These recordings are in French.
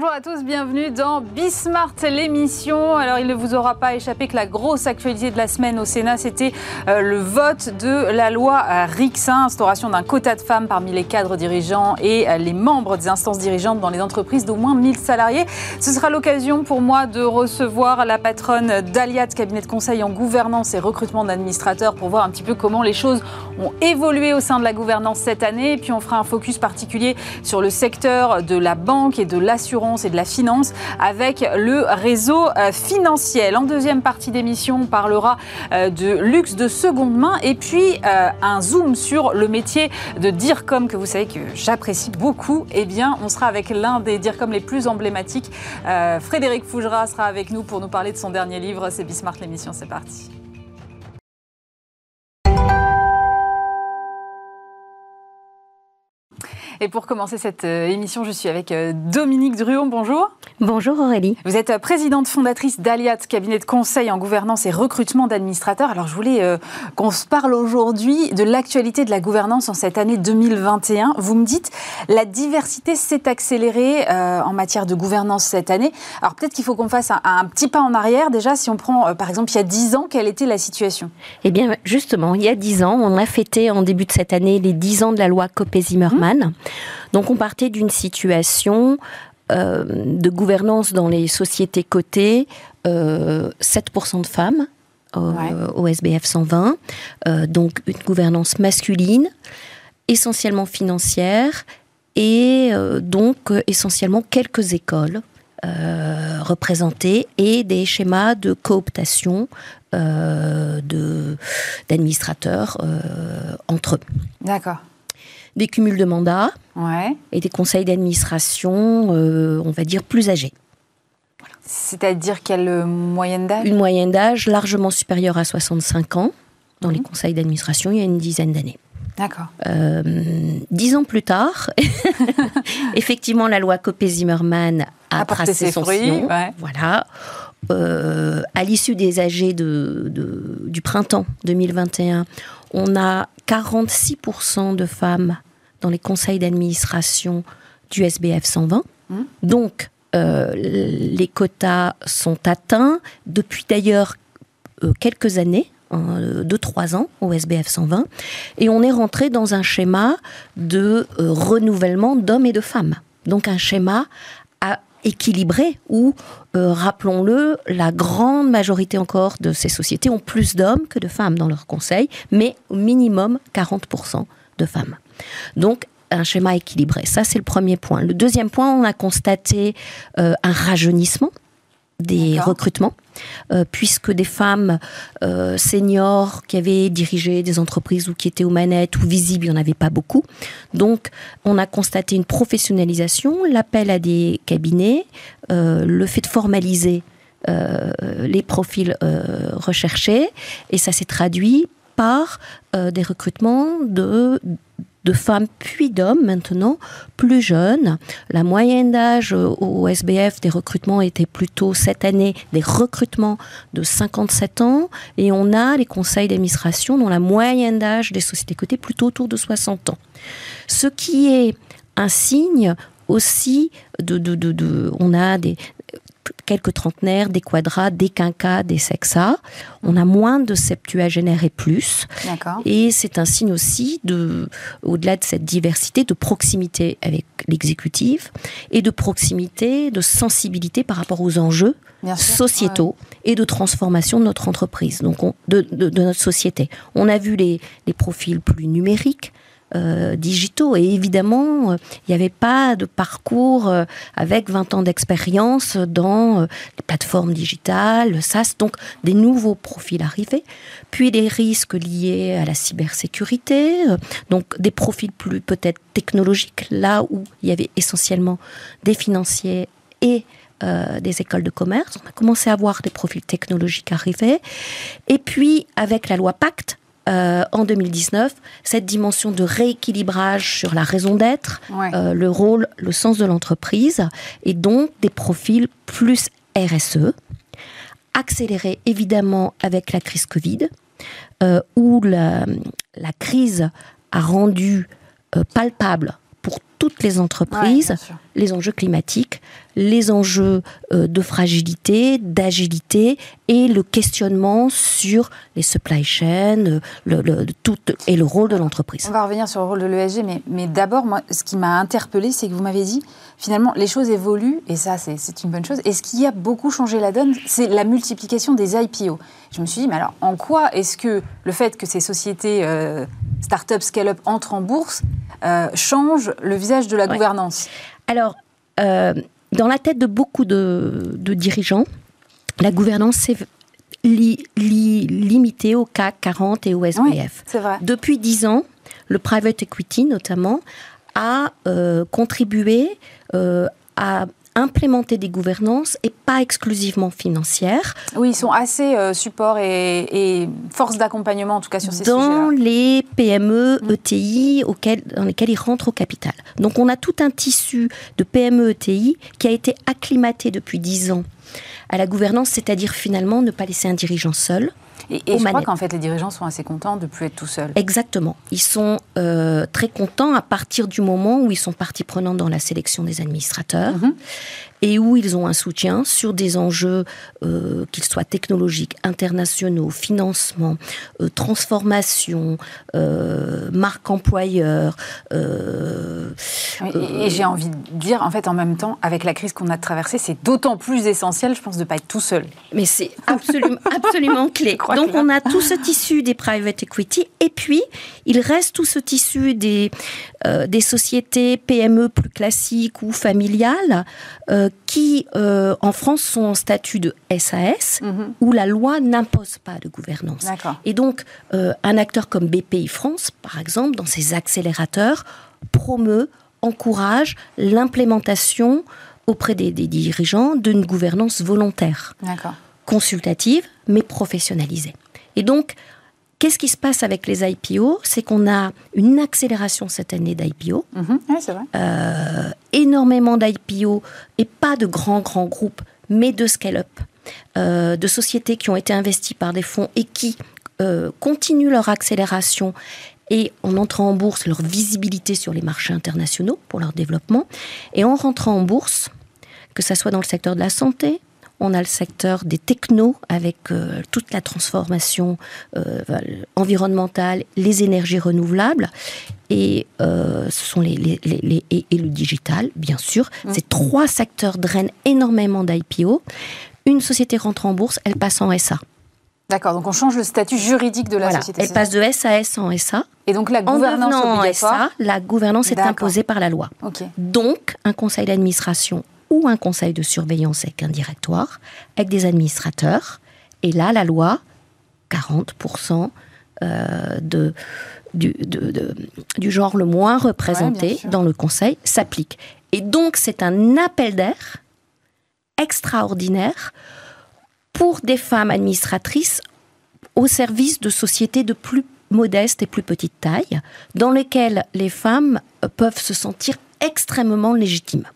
Bonjour à tous, bienvenue dans Bismart l'émission. Alors il ne vous aura pas échappé que la grosse actualité de la semaine au Sénat, c'était euh, le vote de la loi euh, RIX1, instauration d'un quota de femmes parmi les cadres dirigeants et euh, les membres des instances dirigeantes dans les entreprises d'au moins 1000 salariés. Ce sera l'occasion pour moi de recevoir la patronne d'Aliat, cabinet de conseil en gouvernance et recrutement d'administrateurs, pour voir un petit peu comment les choses ont évolué au sein de la gouvernance cette année. Puis on fera un focus particulier sur le secteur de la banque et de l'assurance et de la finance avec le réseau euh, financier. En deuxième partie d'émission, on parlera euh, de luxe de seconde main et puis euh, un zoom sur le métier de DIRCOM que vous savez que j'apprécie beaucoup. Eh bien, on sera avec l'un des DIRCOM les plus emblématiques. Frédéric Fougera sera avec nous pour nous parler de son dernier livre. C'est Bismart l'émission, c'est parti. Et pour commencer cette euh, émission, je suis avec euh, Dominique Druon. Bonjour. Bonjour Aurélie. Vous êtes euh, présidente fondatrice d'Aliat, cabinet de conseil en gouvernance et recrutement d'administrateurs. Alors je voulais qu'on se parle aujourd'hui de l'actualité de la gouvernance en cette année 2021. Vous me dites, la diversité s'est accélérée en matière de gouvernance cette année. Alors peut-être qu'il faut qu'on fasse un, petit pas en arrière. Déjà, si on prend par exemple il y a 10 ans, quelle était la situation? Eh bien justement, il y a 10 ans, on a fêté en début de cette année les 10 ans de la loi Copé-Zimmermann. Mmh. Donc on partait d'une situation euh, de gouvernance dans les sociétés cotées, 7% euh, de femmes au SBF 120, euh, donc une gouvernance masculine, essentiellement financière, et donc essentiellement quelques écoles représentées et des schémas de cooptation d'administrateurs entre eux. D'accord des cumuls de mandats et des conseils d'administration, euh, on va dire, plus âgés. C'est-à-dire quelle euh, moyenne d'âge? Une moyenne d'âge largement supérieure à 65 ans dans les mhm. conseils d'administration il y a une dizaine d'années. D'accord. Euh, dix ans plus tard, effectivement, la loi Copé-Zimmermann a, tracé son fruits, Voilà. à l'issue des AG de, du printemps 2021, on a 46% de femmes dans les conseils d'administration du SBF 120. Mmh. Donc, euh, les quotas sont atteints depuis d'ailleurs euh, quelques années, 2-3 ans au SBF 120, et on est rentré dans un schéma de euh, renouvellement d'hommes et de femmes. Donc un schéma à équilibré où, rappelons-le, la grande majorité encore de ces sociétés ont plus d'hommes que de femmes dans leur conseil, mais au minimum 40% de femmes. Donc, un schéma équilibré. Ça, c'est le premier point. Le deuxième point, on a constaté euh, un rajeunissement des recrutements, euh, puisque des femmes euh, seniors qui avaient dirigé des entreprises ou qui étaient aux manettes ou visibles, il n'y en avait pas beaucoup. Donc, on a constaté une professionnalisation, l'appel à des cabinets, le fait de formaliser les profils recherchés, et ça s'est traduit par des recrutements de de femmes puis d'hommes maintenant plus jeunes. La moyenne d'âge au SBF des recrutements était plutôt cette année des recrutements de 57 ans et on a les conseils d'administration dont la moyenne d'âge des sociétés cotées plutôt autour de 60 ans. Ce qui est un signe aussi de, de, de on a des, quelques trentenaires, des quadras, des quinquas, des sexas. On a moins de septuagénaires et plus. Et c'est un signe aussi de, au-delà de cette diversité, de proximité avec l'exécutif et de proximité, de sensibilité par rapport aux enjeux sociétaux et de transformation de notre entreprise, donc de, notre société. On a vu les, les profils plus numériques, euh, digitaux. Et évidemment, euh, il n'y avait pas de parcours euh, avec 20 ans d'expérience dans les plateformes digitales, le SaaS, donc des nouveaux profils arrivés, puis des risques liés à la cybersécurité, donc des profils plus peut-être technologiques, là où il y avait essentiellement des financiers et des écoles de commerce. On a commencé à voir des profils technologiques arriver. Et puis, avec la loi Pacte, euh, en 2019 cette dimension de rééquilibrage sur la raison d'être, euh, le rôle, le sens de l'entreprise, et donc des profils plus RSE, accéléré évidemment avec la crise Covid, euh, où la, crise a rendu palpable pour toutes les entreprises les enjeux climatiques, les enjeux euh, de fragilité, d'agilité et le questionnement sur les supply chains le, tout, et le rôle de l'entreprise. On va revenir sur le rôle de l'ESG, mais, mais d'abord, moi, ce qui m'a interpellé, c'est que vous m'avez dit, finalement, les choses évoluent, et ça, c'est une bonne chose. Et ce qui a beaucoup changé la donne, c'est la multiplication des IPO. Je me suis dit, mais alors, en quoi est-ce que le fait que ces sociétés euh, start-up, scale-up entrent en bourse euh, change le visage de la gouvernance Alors, euh, dans la tête de beaucoup de, dirigeants, la gouvernance s'est limitée au CAC 40 et au SBF. vrai. Depuis dix ans, le private equity notamment a euh, contribué à implémenter des gouvernances et pas exclusivement financières. Oui, ils sont assez euh, support et, force d'accompagnement en tout cas sur ces sujets. Dans les PME, mm. ETI auxquels, dans lesquels ils rentrent au capital. Donc on a tout un tissu de PME, ETI qui a été acclimaté depuis 10 ans à la gouvernance, c'est-à-dire finalement ne pas laisser un dirigeant seul, et, je crois qu'en fait, les dirigeants sont assez contents de ne plus être tout seuls. Exactement. Ils sont euh, très contents à partir du moment où ils sont partie prenante dans la sélection des administrateurs. Mhm et où ils ont un soutien sur des enjeux, euh, qu'ils soient technologiques, internationaux, financement, euh, transformation, euh, marque employeur. et, j'ai envie de dire, en fait, en même temps, avec la crise qu'on a traversée, c'est d'autant plus essentiel, je pense, de ne pas être tout seul. Mais c'est absolument, absolument clé. Donc, on a tout ce tissu des private equity, et puis, il reste tout ce tissu des, des sociétés PME plus classiques ou familiales qui, euh, en France, sont en statut de SAS, mhm. où la loi n'impose pas de gouvernance. Et donc, euh, un acteur comme BPI France, par exemple, dans ses accélérateurs, promeut, encourage l'implémentation auprès des, des dirigeants d'une gouvernance volontaire, consultative, mais professionnalisée. Et donc, Qu'est-ce qui se passe avec les IPO C'est qu'on a une accélération cette année d'IPO. Mhm. c'est vrai. Euh, énormément d'IPO et pas de grands, grands groupes, mais de scale-up. Euh, de sociétés qui ont été investies par des fonds et qui euh, continuent leur accélération et en entrant en bourse, leur visibilité sur les marchés internationaux pour leur développement. Et en rentrant en bourse, que ce soit dans le secteur de la santé, on a le secteur des technos avec euh, toute la transformation euh, environnementale, les énergies renouvelables et euh, ce sont les, les, et, le digital, bien sûr. Mmh. Ces trois secteurs drainent énormément d'IPO. Une société rentre en bourse, elle passe en SA. D'accord, donc on change le statut juridique de la société. Elle passe de SAS en SA. Et donc la gouvernance en SA, la gouvernance est imposée par la loi. Donc un conseil d'administration ou un conseil de surveillance avec un directoire, avec des administrateurs. Et là, la loi, 40% euh, de, du, du, genre le moins représenté dans le conseil s'applique. Et donc, c'est un appel d'air extraordinaire pour des femmes administratrices au service de sociétés de plus modeste et plus petite taille, dans lesquelles les femmes peuvent se sentir extrêmement légitimes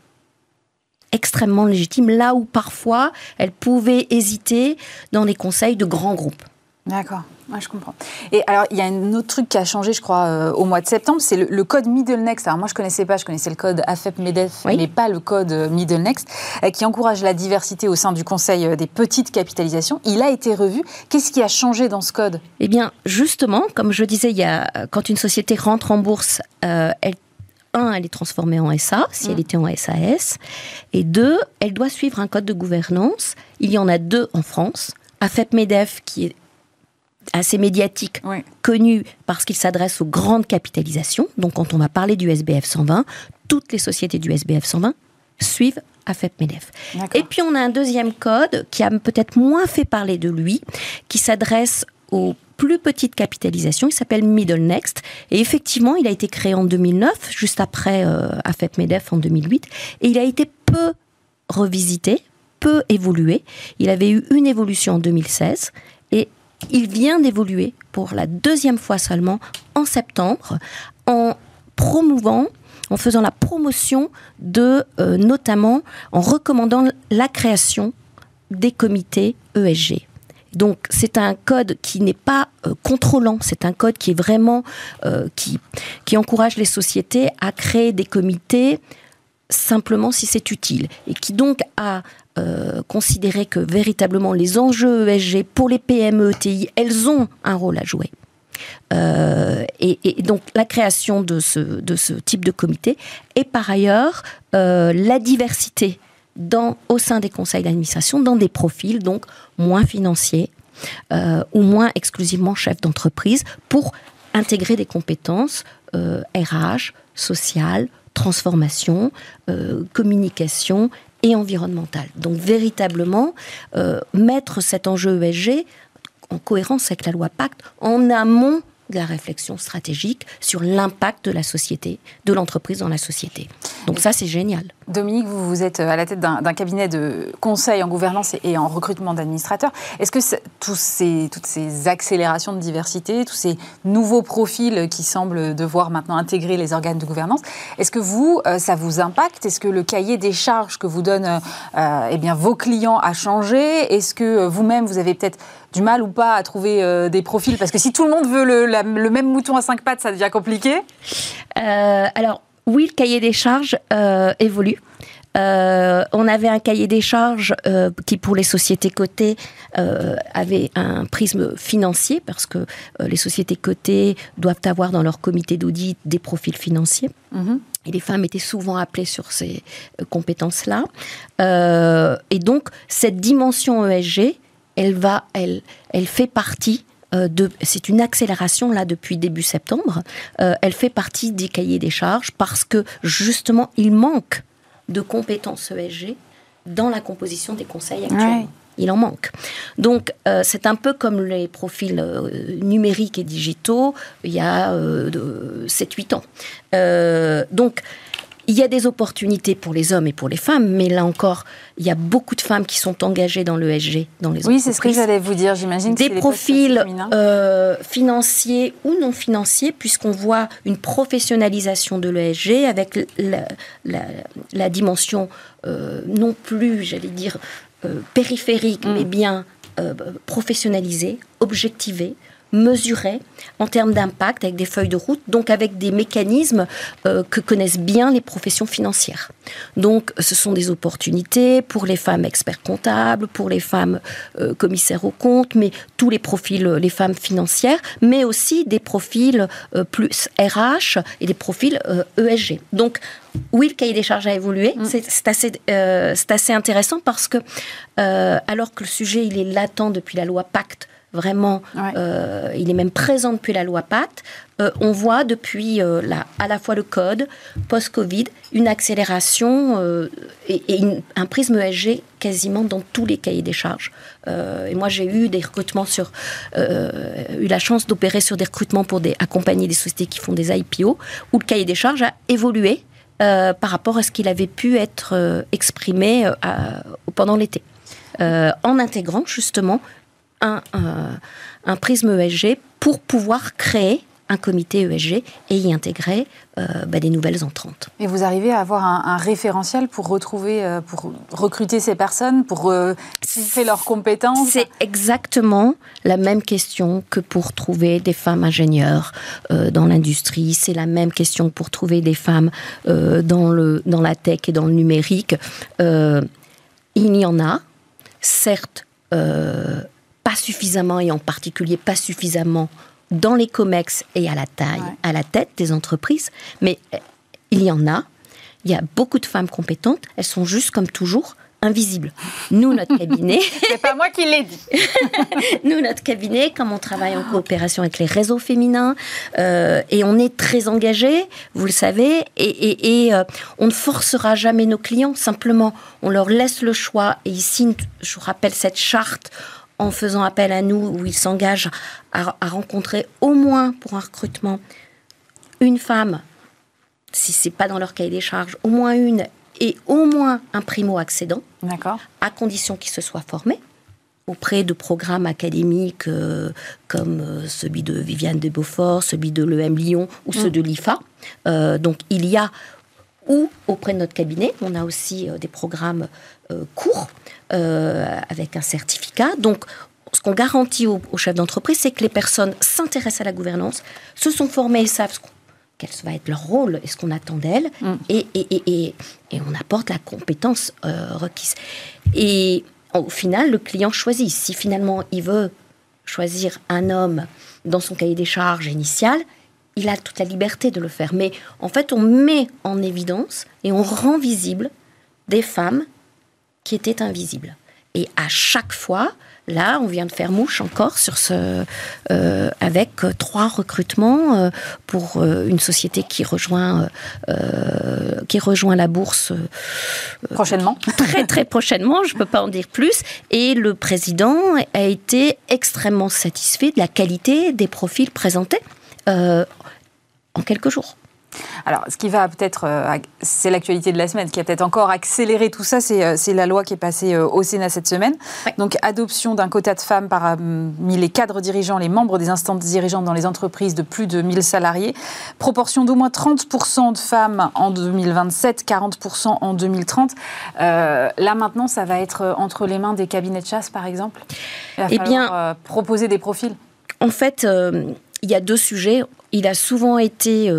extrêmement légitime, là où parfois elles pouvaient hésiter dans des conseils de grands groupes. D'accord, je comprends. Et alors, il y a un autre truc qui a changé, je crois, euh, au mois de septembre, c'est le, code Middle Next. Alors, moi, je connaissais pas, je connaissais le code AFEP-MEDEF, mais pas le code euh, Middle Next, euh, qui encourage la diversité au sein du Conseil des petites capitalisations. Il a été revu. Qu'est-ce qui a changé dans ce code? Eh bien, justement, comme je disais, il y a, quand une société rentre en bourse, elle un, elle est transformée en SA, si elle mm. était en SAS. Et deux, elle doit suivre un code de gouvernance. Il y en a deux en France. AFEP-MEDEF, qui est assez médiatique, connu parce qu'il s'adresse aux grandes capitalisations. Donc, quand on va parler du SBF 120, toutes les sociétés du SBF 120 suivent AFEP-MEDEF. Et puis, on a un deuxième code qui a peut-être moins fait parler de lui, qui s'adresse aux plus petite capitalisation. Il s'appelle Middle Next. Et effectivement, il a été créé en 2009, juste après euh, AFEP-MEDEF en 2008. Et il a été peu revisité, peu évolué. Il avait eu une évolution en 2016. Et il vient d'évoluer pour la deuxième fois seulement en septembre en promouvant en faisant la promotion de, euh, notamment en recommandant la création des comités ESG. Donc c'est un code qui n'est pas contrôlant, c'est un code qui est vraiment qui qui encourage les sociétés à créer des comités simplement si c'est utile et qui donc a considéré que véritablement les enjeux ESG pour les PME, TI, elles ont un rôle à jouer. Euh, et, donc la création de ce, type de comité et par ailleurs euh, la diversité dans, au sein des conseils d'administration dans des profils donc moins financiers euh, ou moins exclusivement chefs d'entreprise pour intégrer des compétences RH, sociales, transformation, communication et environnementale. Donc véritablement mettre cet enjeu ESG en cohérence avec la loi Pacte, en amont de la réflexion stratégique sur l'impact de la société, de l'entreprise dans la société. Donc ça, c'est génial. Dominique, vous, vous êtes à la tête d'un cabinet de conseil en gouvernance et, en recrutement d'administrateurs. Est-ce que tous ces, toutes ces accélérations de diversité, tous ces nouveaux profils qui semblent devoir maintenant intégrer les organes de gouvernance, est-ce que vous, euh, ça vous impacte? Est-ce que le cahier des charges que vous donnent euh, eh bien, vos clients a changé? Est-ce que vous-même, vous avez peut-être du mal ou pas à trouver euh, des profils Parce que si tout le monde veut le, le, même mouton à cinq pattes, ça devient compliqué. alors, oui, le cahier des charges euh, évolue. Euh, on avait un cahier des charges euh, qui, pour les sociétés cotées, avait un prisme financier parce que les sociétés cotées doivent avoir dans leur comité d'audit des profils financiers. Mhm. Et les femmes étaient souvent appelées sur ces compétences-là. et donc, cette dimension ESG, elle va, elle, elle fait partie euh, c'est une accélération là depuis début septembre. Euh, elle fait partie des cahiers des charges parce que justement il manque de compétences ESG dans la composition des conseils actuels. Il en manque. Donc, euh, c'est un peu comme les profils numériques et digitaux il y a 7-8 ans. donc, il y a des opportunités pour les hommes et pour les femmes, mais là encore, il y a beaucoup de femmes qui sont engagées dans l'ESG, dans les Oui, c'est ce que j'allais vous dire, j'imagine. Des profils euh, financiers ou non financiers, puisqu'on voit une professionnalisation de l'ESG avec la, dimension euh, non plus, j'allais dire, euh, périphérique, mm. mais bien professionnalisée, objectivée, mesurée en termes d'impact avec des feuilles de route, donc avec des mécanismes euh, que connaissent bien les professions financières. Donc ce sont des opportunités pour les femmes experts comptables, pour les femmes euh, commissaires aux comptes, mais tous les profils, les femmes financières, mais aussi des profils euh, plus RH et des profils ESG. E donc oui, le cahier des charges a évolué. Mm. C'est assez, assez, intéressant parce que, alors que le sujet il est latent depuis la loi Pacte Vraiment, euh, il est même présent depuis la loi PAT. Euh, on voit depuis euh, à la fois le code, post-Covid, une accélération et, un prisme ESG quasiment dans tous les cahiers des charges. et moi, j'ai eu des recrutements sur, eu la chance d'opérer sur des recrutements pour des, accompagner des sociétés qui font des IPO, où le cahier des charges a évolué par rapport à ce qu'il avait pu être exprimé pendant l'été. en intégrant justement un, prisme ESG pour pouvoir créer un comité ESG et y intégrer euh, bah, des nouvelles entrantes. Et vous arrivez à avoir un, référentiel pour retrouver, euh, pour recruter ces personnes, pour euh, leurs compétences? C'est exactement la même question que pour trouver des femmes ingénieures euh, dans l'industrie. C'est la même question pour trouver des femmes dans, le, dans la tech et dans le numérique. il y en a, certes pas suffisamment et en particulier pas suffisamment dans les COMEX et à la taille, à la tête des entreprises, mais euh, il y en a. Il y a beaucoup de femmes compétentes. Elles sont juste comme toujours invisibles. Nous, notre cabinet. C'est pas moi qui l'ai dit. nous, notre cabinet, comme on travaille en coopération avec les réseaux féminins, euh, et on est très engagés, vous le savez, et, euh, on ne forcera jamais nos clients. Simplement, on leur laisse le choix. Et ici, je vous rappelle cette charte en faisant appel à nous, où ils s'engagent à, rencontrer au moins pour un recrutement une femme, si c'est pas dans leur cahier des charges, au moins une et au moins un primo-accédant, à condition qu'ils se soient formés auprès de programmes académiques euh, comme euh, celui de Viviane de Beaufort, celui de l'EM Lyon ou ceux mm. de l'IFA. Euh, donc il y a, ou auprès de notre cabinet, on a aussi des programmes courts euh, avec un certificat. Donc, ce qu'on garantit aux, chefs d'entreprise, c'est que les personnes s'intéressent à la gouvernance, se sont formées et savent quel va être leur rôle et ce qu'on attend d'elles, mm. et, et, et, on apporte la compétence euh, requise. Et au final, le client choisit. Si finalement il veut choisir un homme dans son cahier des charges initial, il a toute la liberté de le faire. Mais en fait, on met en évidence et on rend visible des femmes qui étaient invisibles. Et à chaque fois, là, on vient de faire mouche encore sur ce, euh, avec trois recrutements euh, pour euh, une société qui rejoint, qui rejoint la bourse prochainement. Très très prochainement, je ne peux pas en dire plus. Et le président a été extrêmement satisfait de la qualité des profils présentés en quelques jours. Alors, ce qui va peut-être, euh, c'est l'actualité de la semaine, qui a peut-être encore accéléré tout ça, c'est euh, la loi qui est passée euh, au Sénat cette semaine. Donc, adoption d'un quota de femmes parmi les cadres dirigeants, les membres des instances dirigeantes dans les entreprises de plus de 1000 salariés. Proportion d'au moins 30% de femmes en 2027, 40% en 2030. là, maintenant, ça va être entre les mains des cabinets de chasse, par exemple? Il va eh bien, proposer des profils? En fait, il y a deux sujets. Il a souvent été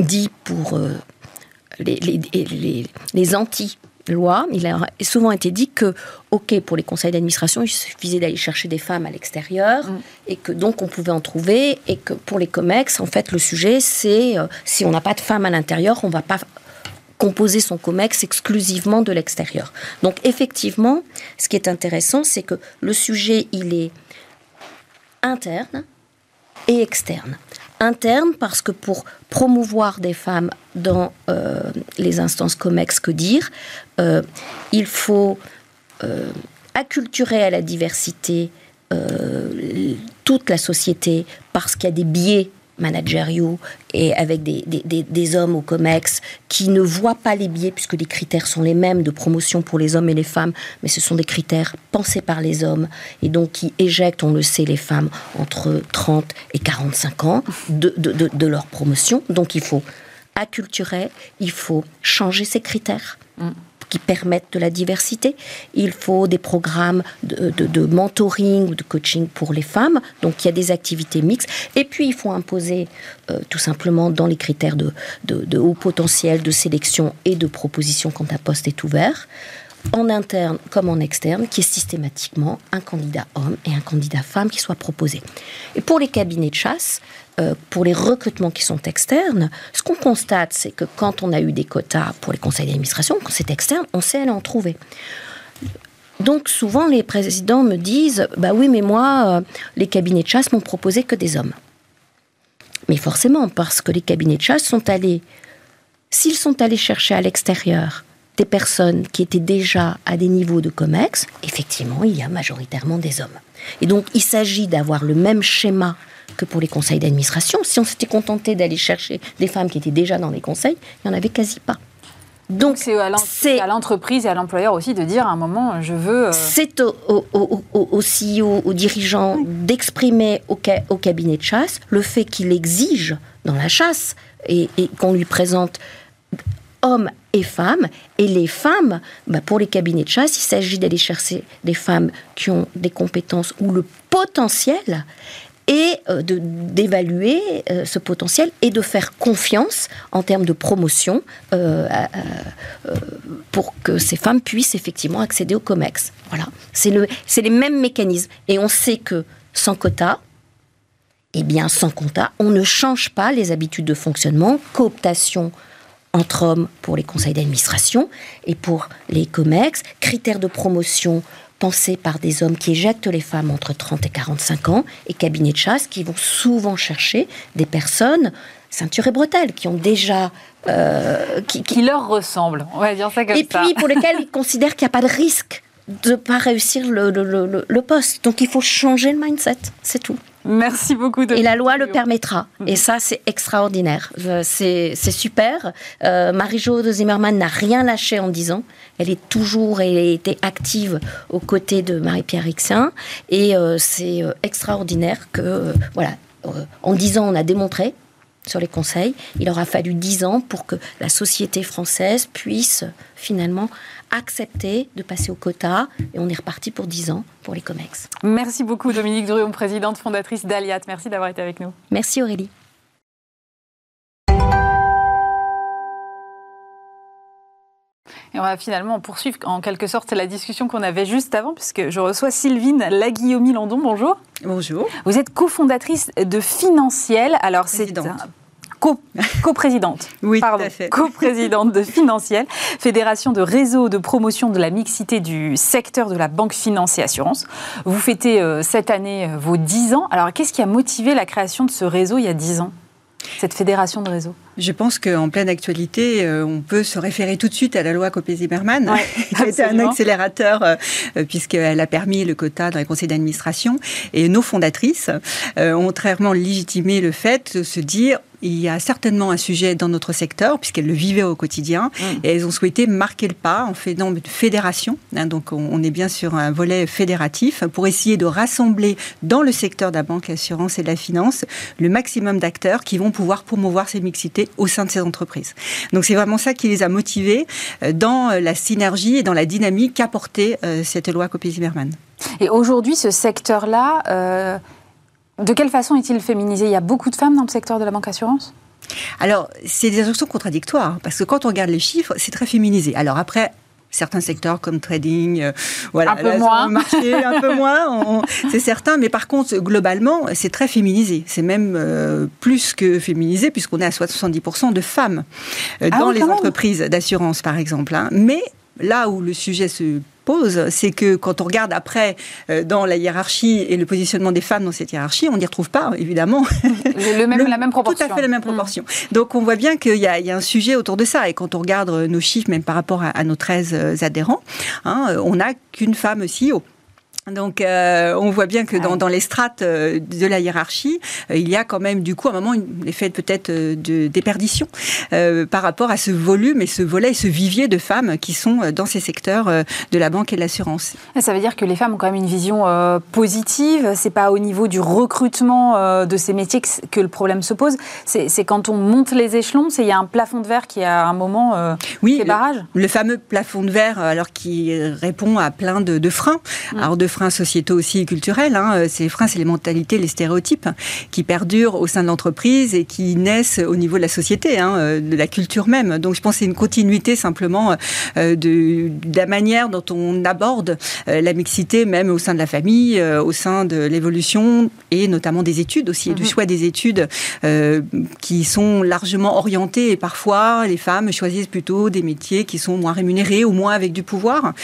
dit pour euh, les, les, les, anti-lois, il a souvent été dit que, OK, pour les conseils d'administration, il suffisait d'aller chercher des femmes à l'extérieur, mm. et que donc on pouvait en trouver, et que pour les COMEX, en fait, le sujet, c'est euh, si on n'a pas de femmes à l'intérieur, on ne va pas composer son COMEX exclusivement de l'extérieur. Donc effectivement, ce qui est intéressant, c'est que le sujet, il est interne et externe. Interne parce que pour promouvoir des femmes dans euh, les instances COMEX, que dire, euh, il faut euh, acculturer à la diversité toute la société parce qu'il y a des biais managériaux et avec des, des, des, hommes au COMEX qui ne voient pas les biais, puisque les critères sont les mêmes de promotion pour les hommes et les femmes, mais ce sont des critères pensés par les hommes et donc qui éjectent, on le sait, les femmes entre 30 et 45 ans de, de, de, leur promotion. Donc il faut acculturer, il faut changer ces critères. Mm qui permettent de la diversité. Il faut des programmes de, mentoring ou de coaching pour les femmes. Donc il y a des activités mixtes. Et puis il faut imposer euh, tout simplement dans les critères de, de, haut potentiel de sélection et de proposition quand un poste est ouvert en interne comme en externe, qui est systématiquement un candidat homme et un candidat femme qui soit proposé. Et pour les cabinets de chasse, euh, pour les recrutements qui sont externes, ce qu'on constate, c'est que quand on a eu des quotas pour les conseils d'administration, quand c'est externe, on sait aller en trouver. Donc souvent, les présidents me disent, bah oui, mais moi, euh, les cabinets de chasse m'ont proposé que des hommes. Mais forcément, parce que les cabinets de chasse sont allés, s'ils sont allés chercher à l'extérieur des personnes qui étaient déjà à des niveaux de COMEX, effectivement, il y a majoritairement des hommes. Et donc, il s'agit d'avoir le même schéma que pour les conseils d'administration. Si on s'était contenté d'aller chercher des femmes qui étaient déjà dans les conseils, il n'y en avait quasi pas. Donc, c'est à l'entreprise et à l'employeur aussi de dire à un moment, je veux. Euh, c'est au, au, au, CEO, aux dirigeants d'exprimer au, au, cabinet de chasse le fait qu'il exige dans la chasse et, qu'on lui présente hommes et femmes. Et les femmes, bah, pour les cabinets de chasse, il s'agit d'aller chercher des femmes qui ont des compétences ou le potentiel et euh, d'évaluer euh, ce potentiel et de faire confiance en termes de promotion euh, pour que ces femmes puissent effectivement accéder au COMEX. Voilà, c'est le, les mêmes mécanismes. Et on sait que sans quota, eh bien, sans quota, on ne change pas les habitudes de fonctionnement, cooptation entre hommes pour les conseils d'administration et pour les COMEX, critères de promotion pensés par des hommes qui éjectent les femmes entre 30 et 45 ans, et cabinets de chasse qui vont souvent chercher des personnes ceinture et bretelles, qui ont déjà... Euh, qui, leur ressemblent, on va dire ça comme et ça. Et puis pour lesquels ils considèrent qu'il n'y a pas de risque de ne pas réussir le, le, poste. Donc il faut changer le mindset, c'est tout. Merci beaucoup. De et la loi le permettra. Et ça, c'est extraordinaire. Euh, c'est super. Euh, Marie-Jo de Zimmermann n'a rien lâché en disant. Elle est toujours, elle a été active aux côtés de Marie-Pierre Rixin. Et euh, c'est extraordinaire que, voilà, en disant, on a démontré sur les conseils. Il aura fallu dix ans pour que la société française puisse finalement accepter de passer au quota. Et on est reparti pour dix ans pour les COMEX. Merci beaucoup Dominique Druon, présidente fondatrice d'Aliat. Merci d'avoir été avec nous. Merci Aurélie. Et on va finalement poursuivre en quelque sorte la discussion qu'on avait juste avant, puisque je reçois Sylvine Laguillaume-Landon. Bonjour. Bonjour. Vous êtes cofondatrice de Financiel. Alors, c'est coprésidente. oui, pardon, coprésidente de Financiel, fédération de réseaux de promotion de la mixité du secteur de la banque finance et assurance. Vous fêtez euh, cette année euh, vos 10 ans. Alors, qu'est-ce qui a motivé la création de ce réseau il y a 10 ans? Cette fédération de réseaux? Je pense qu'en pleine actualité, euh, on peut se référer tout de suite à la loi Copé-Zimmermann, qui était un accélérateur euh, puisqu'elle a permis le quota dans les conseils d'administration. Et nos fondatrices euh, ont légitimé le fait de se dire il y a certainement un sujet dans notre secteur, puisqu'elles le vivaient au quotidien, mm. et elles ont souhaité marquer le pas en faisant une fédération. Hein, donc, on, est bien sur un volet fédératif pour essayer de rassembler dans le secteur de la banque, l'assurance et de la finance le maximum d'acteurs qui vont pouvoir promouvoir ces mixités au sein de ces entreprises. Donc, c'est vraiment ça qui les a motivés euh, dans la synergie et dans la dynamique qu'apportait euh, cette loi Copé-Zimmermann. Et aujourd'hui, ce secteur-là, euh, de quelle façon est-il féminisé? Il y a beaucoup de femmes dans le secteur de la banque assurance? Alors, c'est des injonctions contradictoires, parce que quand on regarde les chiffres, c'est très féminisé. Alors après, certains secteurs comme trading, euh, voilà, un peu moins, marché, un peu moins, c'est certain. Mais par contre, globalement, c'est très féminisé. C'est même euh, plus que féminisé puisqu'on est à 70% de femmes euh, ah dans les entreprises d'assurance, par exemple. Hein. Mais là où le sujet se c'est que quand on regarde après euh, dans la hiérarchie et le positionnement des femmes dans cette hiérarchie, on n'y retrouve pas, évidemment, le même, la même proportion. Tout à fait la même mm. proportion. Donc on voit bien qu'il y, a un sujet autour de ça. Et quand on regarde nos chiffres, même par rapport à, nos 13 euh, adhérents, hein, on n'a qu'une femme CEO. Donc, euh, on voit bien que dans, les strates euh, de la hiérarchie, euh, il y a quand même, du coup, à un moment, l'effet peut-être de déperdition par rapport à ce volume et ce volet et ce vivier de femmes qui sont dans ces secteurs de la banque et de l'assurance. Ça veut dire que les femmes ont quand même une vision positive. C'est pas au niveau du recrutement de ces métiers que, le problème se pose. C'est quand on monte les échelons, il y a un plafond de verre qui a un moment oui, barrage. Le, le, fameux plafond de verre, alors qui répond à plein de, freins. Mm. Alors de freins sociétaux aussi et culturels. Hein. Ces freins, c'est les mentalités, les stéréotypes qui perdurent au sein de l'entreprise et qui naissent au niveau de la société, hein, de la culture même. Donc je pense que c'est une continuité simplement euh, de, la manière dont on aborde euh, la mixité, même au sein de la famille, euh, au sein de l'évolution et notamment des études aussi, et du mhm. choix des études qui sont largement orientées et parfois les femmes choisissent plutôt des métiers qui sont moins rémunérés ou moins avec du pouvoir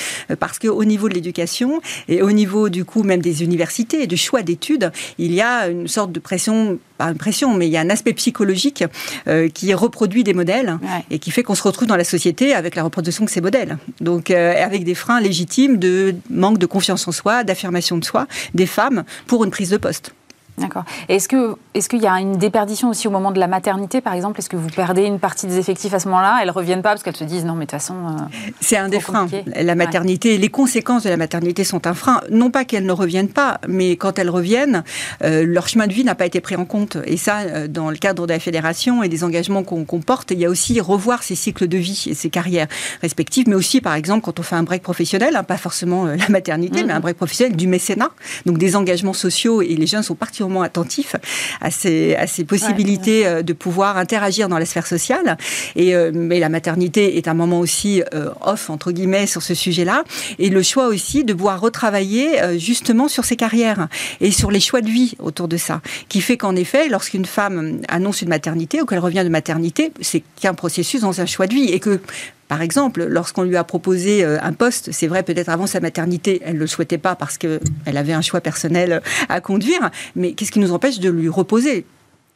parce qu'au niveau de l'éducation et au niveau niveau du coup même des universités et du choix d'études, il y a une sorte de pression, pas une pression, mais il y a un aspect psychologique euh, qui reproduit des modèles et qui fait qu'on se retrouve dans la société avec la reproduction de ces modèles. Donc euh, avec des freins légitimes de manque de confiance en soi, d'affirmation de soi des femmes pour une prise de poste. D'accord. Est-ce que est-ce qu'il y a une déperdition aussi au moment de la maternité, par exemple? Est-ce que vous perdez une partie des effectifs à ce moment-là? Elles reviennent pas parce qu'elles se disent non, mais de toute façon. Euh, c'est un des freins. La maternité, les conséquences de la maternité sont un frein. Non pas qu'elles ne reviennent pas, mais quand elles reviennent, euh, leur chemin de vie n'a pas été pris en compte. Et ça, euh, dans le cadre de la fédération et des engagements qu'on comporte, il y a aussi revoir ces cycles de vie et ces carrières respectives, mais aussi, par exemple, quand on fait un break professionnel, hein, pas forcément la maternité, mais un break professionnel du mécénat, donc des engagements sociaux et les jeunes sont particulièrement attentifs à ces, à ces possibilités euh, de pouvoir interagir dans la sphère sociale. Et, euh, mais la maternité est un moment aussi euh, off, entre guillemets, sur ce sujet-là. Et le choix aussi de pouvoir retravailler justement sur ses carrières et sur les choix de vie autour de ça. Qui fait qu'en effet, lorsqu'une femme annonce une maternité ou qu'elle revient de maternité, c'est qu'un processus dans un choix de vie. Et que par exemple, lorsqu'on lui a proposé un poste, c'est vrai peut-être avant sa maternité, elle ne le souhaitait pas parce qu'elle avait un choix personnel à conduire, mais qu'est-ce qui nous empêche de lui reposer?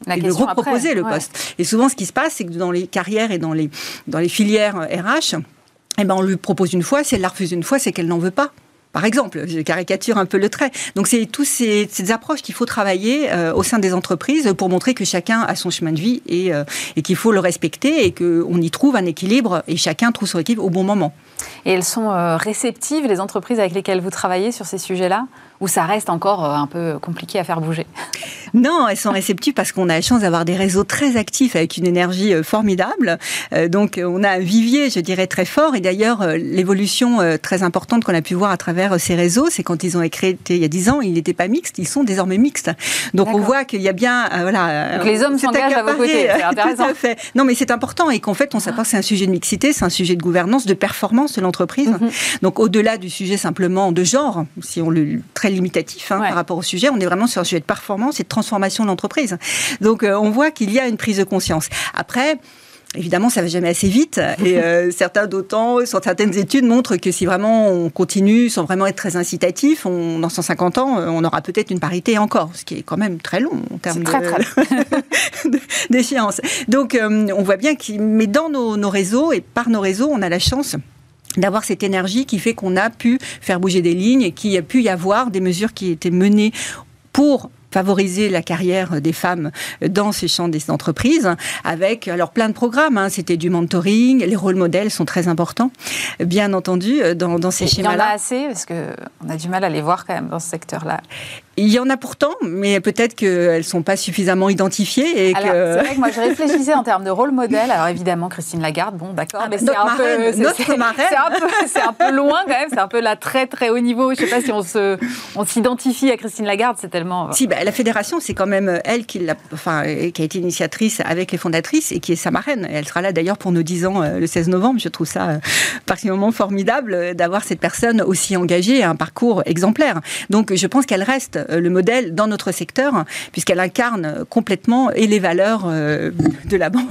La et de reproposer le poste. Et souvent, ce qui se passe, c'est que dans les carrières et dans les, dans les filières RH, eh ben, on lui propose une fois, si elle la refuse une fois, c'est qu'elle n'en veut pas. Par exemple, je caricature un peu le trait. Donc, c'est toutes ces, approches qu'il faut travailler euh, au sein des entreprises pour montrer que chacun a son chemin de vie et, euh, et qu'il faut le respecter et qu'on y trouve un équilibre et chacun trouve son équilibre au bon moment. Et elles sont euh, réceptives, les entreprises avec lesquelles vous travaillez sur ces sujets-là? Ou ça reste encore un peu compliqué à faire bouger Non, elles sont réceptives parce qu'on a la chance d'avoir des réseaux très actifs avec une énergie formidable. Donc on a un vivier, je dirais, très fort. Et d'ailleurs, l'évolution très importante qu'on a pu voir à travers ces réseaux, c'est quand ils ont été créés il y a dix ans, ils n'étaient pas mixtes, ils sont désormais mixtes. Donc on voit qu'il y a bien, voilà. Donc les hommes s'engagent à vos côtés, c'est intéressant. Tout à fait. Non, mais c'est important et qu'en fait, on s'aperçoit que c'est un sujet de mixité, c'est un sujet de gouvernance, de performance de l'entreprise. Mhm. Donc au-delà du sujet simplement de genre, si on le très limitatif hein, par rapport au sujet, on est vraiment sur un sujet de performance et de transformation de l'entreprise. Donc euh, on voit qu'il y a une prise de conscience. Après, Évidemment, ça va jamais assez vite. Et euh, certains d'autant, certaines études montrent que si vraiment on continue sans vraiment être très incitatif, on, dans 150 ans, on aura peut-être une parité encore, ce qui est quand même très long en termes d'échéance. Donc, euh, on voit bien que, mais dans nos, nos réseaux et par nos réseaux, on a la chance d'avoir cette énergie qui fait qu'on a pu faire bouger des lignes et qu'il a pu y avoir des mesures qui étaient menées pour favoriser la carrière des femmes dans ces champs des entreprises, avec alors plein de programmes. Hein. C'était du mentoring, les rôles modèles sont très importants, bien entendu, dans, dans ces. Il y en a assez, parce qu'on a du mal à les voir quand même dans ce secteur-là. Il y en a pourtant, mais peut-être qu'elles ne sont pas suffisamment identifiées. Et alors, que... c'est vrai que moi, je réfléchissais en termes de rôle modèle. Alors, évidemment, Christine Lagarde, bon, d'accord, ah, mais c'est un, peu, notre marraine. C'est un, peu loin quand même, c'est un peu la très, très haut niveau. Je ne sais pas si on, se, on s'identifie à Christine Lagarde, c'est tellement... Si, bah, la fédération, c'est quand même elle qui, l'a, enfin, qui a été initiatrice avec les fondatrices et qui est sa marraine. Elle sera là d'ailleurs pour nos 10 ans euh, le 16 novembre. Je trouve ça euh, particulièrement formidable euh, d'avoir cette personne aussi engagée et un parcours exemplaire. Donc, je pense qu'elle reste euh, le modèle dans notre secteur, puisqu'elle incarne complètement et les valeurs euh, de la banque,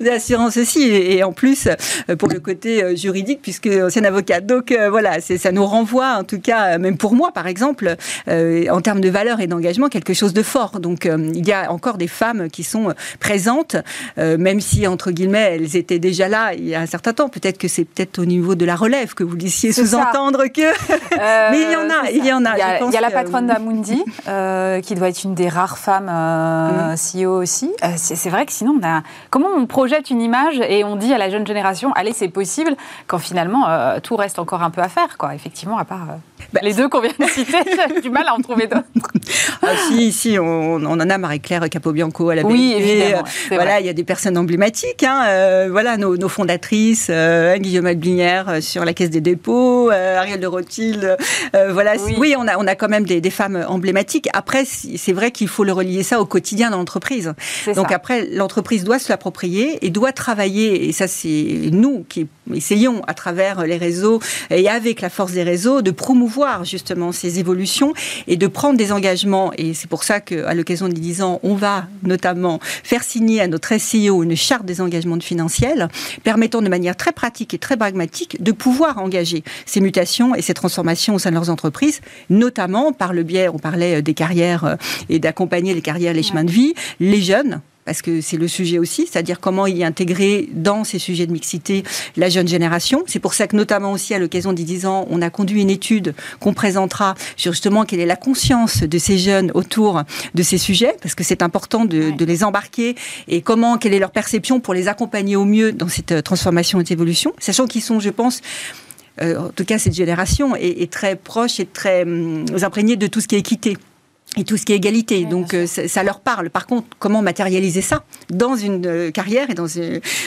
de l'assurance aussi, et en plus euh, pour le côté juridique, puisque ancienne avocate. Donc voilà, ça nous renvoie, en tout cas, même pour moi par exemple, en termes de valeurs et d'engagement, quelque chose de fort. Donc il y a encore des femmes qui sont présentes, même si entre guillemets elles étaient déjà là il y a un certain temps. Peut-être que c'est peut-être au niveau de la relève que vous laissiez sous-entendre que. Mais il y en a, il y en a. Il y a, la patronne d'Amundi, euh, qui doit être une des rares femmes euh, mm. CEO aussi. Euh, c'est vrai que sinon, on a... comment on projette une image et on dit à la jeune génération, allez, c'est possible, quand finalement, tout reste encore un peu à faire, quoi. Effectivement, à part bah, les deux qu'on vient de citer, j'ai du mal à en trouver d'autres. ah, si, si, on, on en a Marie-Claire Capobianco à la Oui, évidemment. voilà, il y a des personnes emblématiques. Hein, voilà, nos, nos fondatrices, Guillaume Alblinière sur la Caisse des dépôts, Ariel de Rothschild. voilà, oui. oui, on, a, on a quand même des, des femmes emblématiques. Après, c'est vrai qu'il faut le relier ça au quotidien de l'entreprise. Donc après, l'entreprise doit se l'approprier et doit travailler, et ça c'est nous qui essayons à travers les réseaux et avec la force des réseaux de promouvoir justement ces évolutions et de prendre des engagements. Et c'est pour ça qu'à l'occasion des 10 ans, on va notamment faire signer à notre SEO une charte des engagements financiers permettant de manière très pratique et très pragmatique de pouvoir engager ces mutations et ces transformations au sein de leurs entreprises, notamment par le biais, on parlait des carrières euh, et d'accompagner les carrières, les chemins de vie, les jeunes, parce que c'est le sujet aussi, c'est-à-dire comment y intégrer dans ces sujets de mixité la jeune génération. C'est pour ça que notamment aussi à l'occasion des 10 ans, on a conduit une étude qu'on présentera sur justement quelle est la conscience de ces jeunes autour de ces sujets, parce que c'est important de, de, les embarquer et comment, quelle est leur perception pour les accompagner au mieux dans cette euh, transformation et cette évolution, sachant qu'ils sont, je pense, euh, en tout cas cette génération, est, est très proche et très hum, imprégnée de tout ce qui est équité et tout ce qui est égalité. Donc euh, ça, leur parle. Par contre, comment matérialiser ça dans une euh, carrière et dans,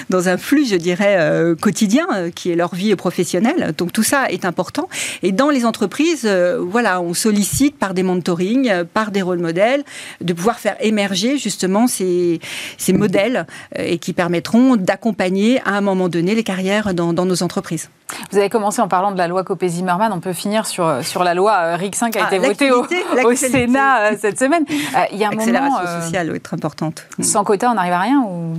dans un flux, je dirais, euh, quotidien qui est leur vie professionnelle. Donc tout ça est important. Et dans les entreprises, voilà, on sollicite par des mentoring, par des rôles modèles, de pouvoir faire émerger justement ces, ces modèles et qui permettront d'accompagner à un moment donné les carrières dans, dans, nos entreprises. Vous avez commencé en parlant de la loi Copé-Zimmermann. On peut finir sur, sur la loi RIC 5 qui a ah, été votée au, au Sénat euh, cette semaine. Euh, il y a un moment. Euh, sociale oui, très importante. Sans quota, on n'arrive à rien ou...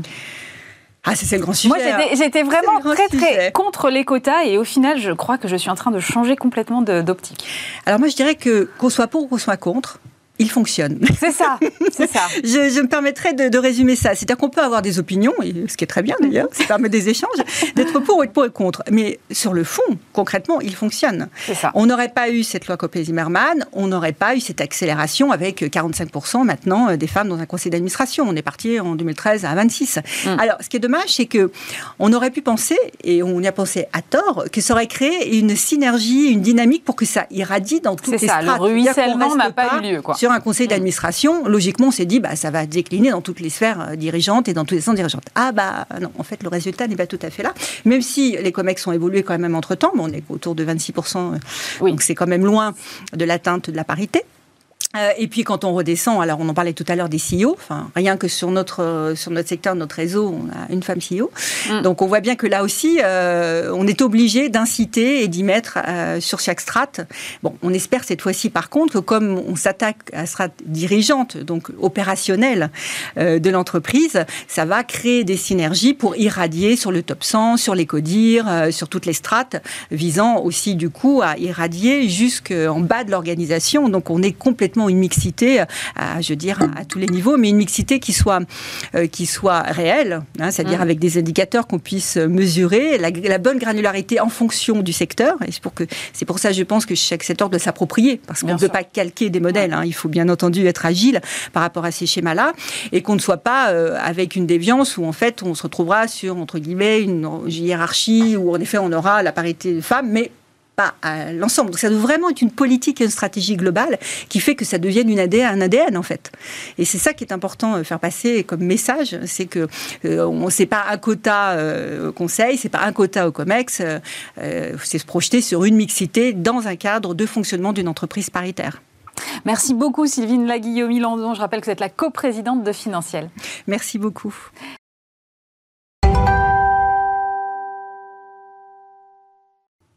Ah, c'est le grand sujet. Moi, j'étais vraiment très, très contre les quotas et au final, je crois que je suis en train de changer complètement d'optique. Alors, moi, je dirais que qu'on soit pour ou qu'on soit contre, il fonctionne. C'est ça, c'est ça. je, me permettrai de, résumer ça. C'est-à-dire qu'on peut avoir des opinions, ce qui est très bien d'ailleurs, ça permet des échanges, d'être pour ou être pour et contre. Mais sur le fond, concrètement, il fonctionne. Ça. On n'aurait pas eu cette loi Copé-Zimmermann, on n'aurait pas eu cette accélération avec 45% maintenant euh, des femmes dans un conseil d'administration. On est parti en 2013 à 26. Mm. Alors, ce qui est dommage, c'est que on aurait pu penser, et on y a pensé à tort, que ça aurait créé une synergie, une dynamique pour que ça irradie dans toutes les ça, strates. Le ruissellement n'a pas eu lieu. Quoi un conseil mm. d'administration, logiquement, on s'est dit, bah, ça va décliner dans toutes les sphères euh, dirigeantes et dans tous les centres dirigeantes. Ah, bah non, en fait, le résultat n'est pas tout à fait là. Même si les COMEX ont évolué quand même entre temps, on est autour de 26%, euh, oui. donc c'est quand même loin de l'atteinte de la parité. Euh, et puis quand on redescend, alors on en parlait tout à l'heure des CEO, enfin rien que sur notre euh, sur notre secteur, notre réseau, on a une femme CEO. Mm. Donc on voit bien que là aussi, euh, on est obligé d'inciter et d'y mettre sur chaque strate. Bon, on espère cette fois-ci par contre que comme on s'attaque à strate dirigeante, donc opérationnelle de l'entreprise, ça va créer des synergies pour irradier sur le top 100, sur les CODIR, sur toutes les strates, visant aussi du coup à irradier jusqu'en bas de l'organisation. Donc on est complètement une mixité, à, je veux dire, à, tous les niveaux, mais une mixité qui soit, euh, qui soit réelle, hein, c'est-à-dire mm. avec des indicateurs qu'on puisse mesurer, la, bonne granularité en fonction du secteur. Et c'est pour, que, c'est pour ça, je pense que chaque secteur doit s'approprier, parce qu'on ne peut pas calquer des modèles. Hein. il faut bien entendu être agile par rapport à ces schémas-là, et qu'on ne soit pas euh, avec une déviance où en fait on se retrouvera sur entre guillemets une hiérarchie où en effet on aura la parité de femmes, mais pas à l'ensemble. Donc ça doit vraiment être une politique et une stratégie globale qui fait que ça devienne une ADN, un ADN en fait. Et c'est ça qui est important à euh, faire passer comme message, c'est que euh, on c'est pas un quota euh, au conseil, c'est pas un quota au Comex, c'est se projeter sur une mixité dans un cadre de fonctionnement d'une entreprise paritaire. Merci beaucoup Sylvine Laguillaume-Landon. Je rappelle que vous êtes la coprésidente de Financiel. Merci beaucoup.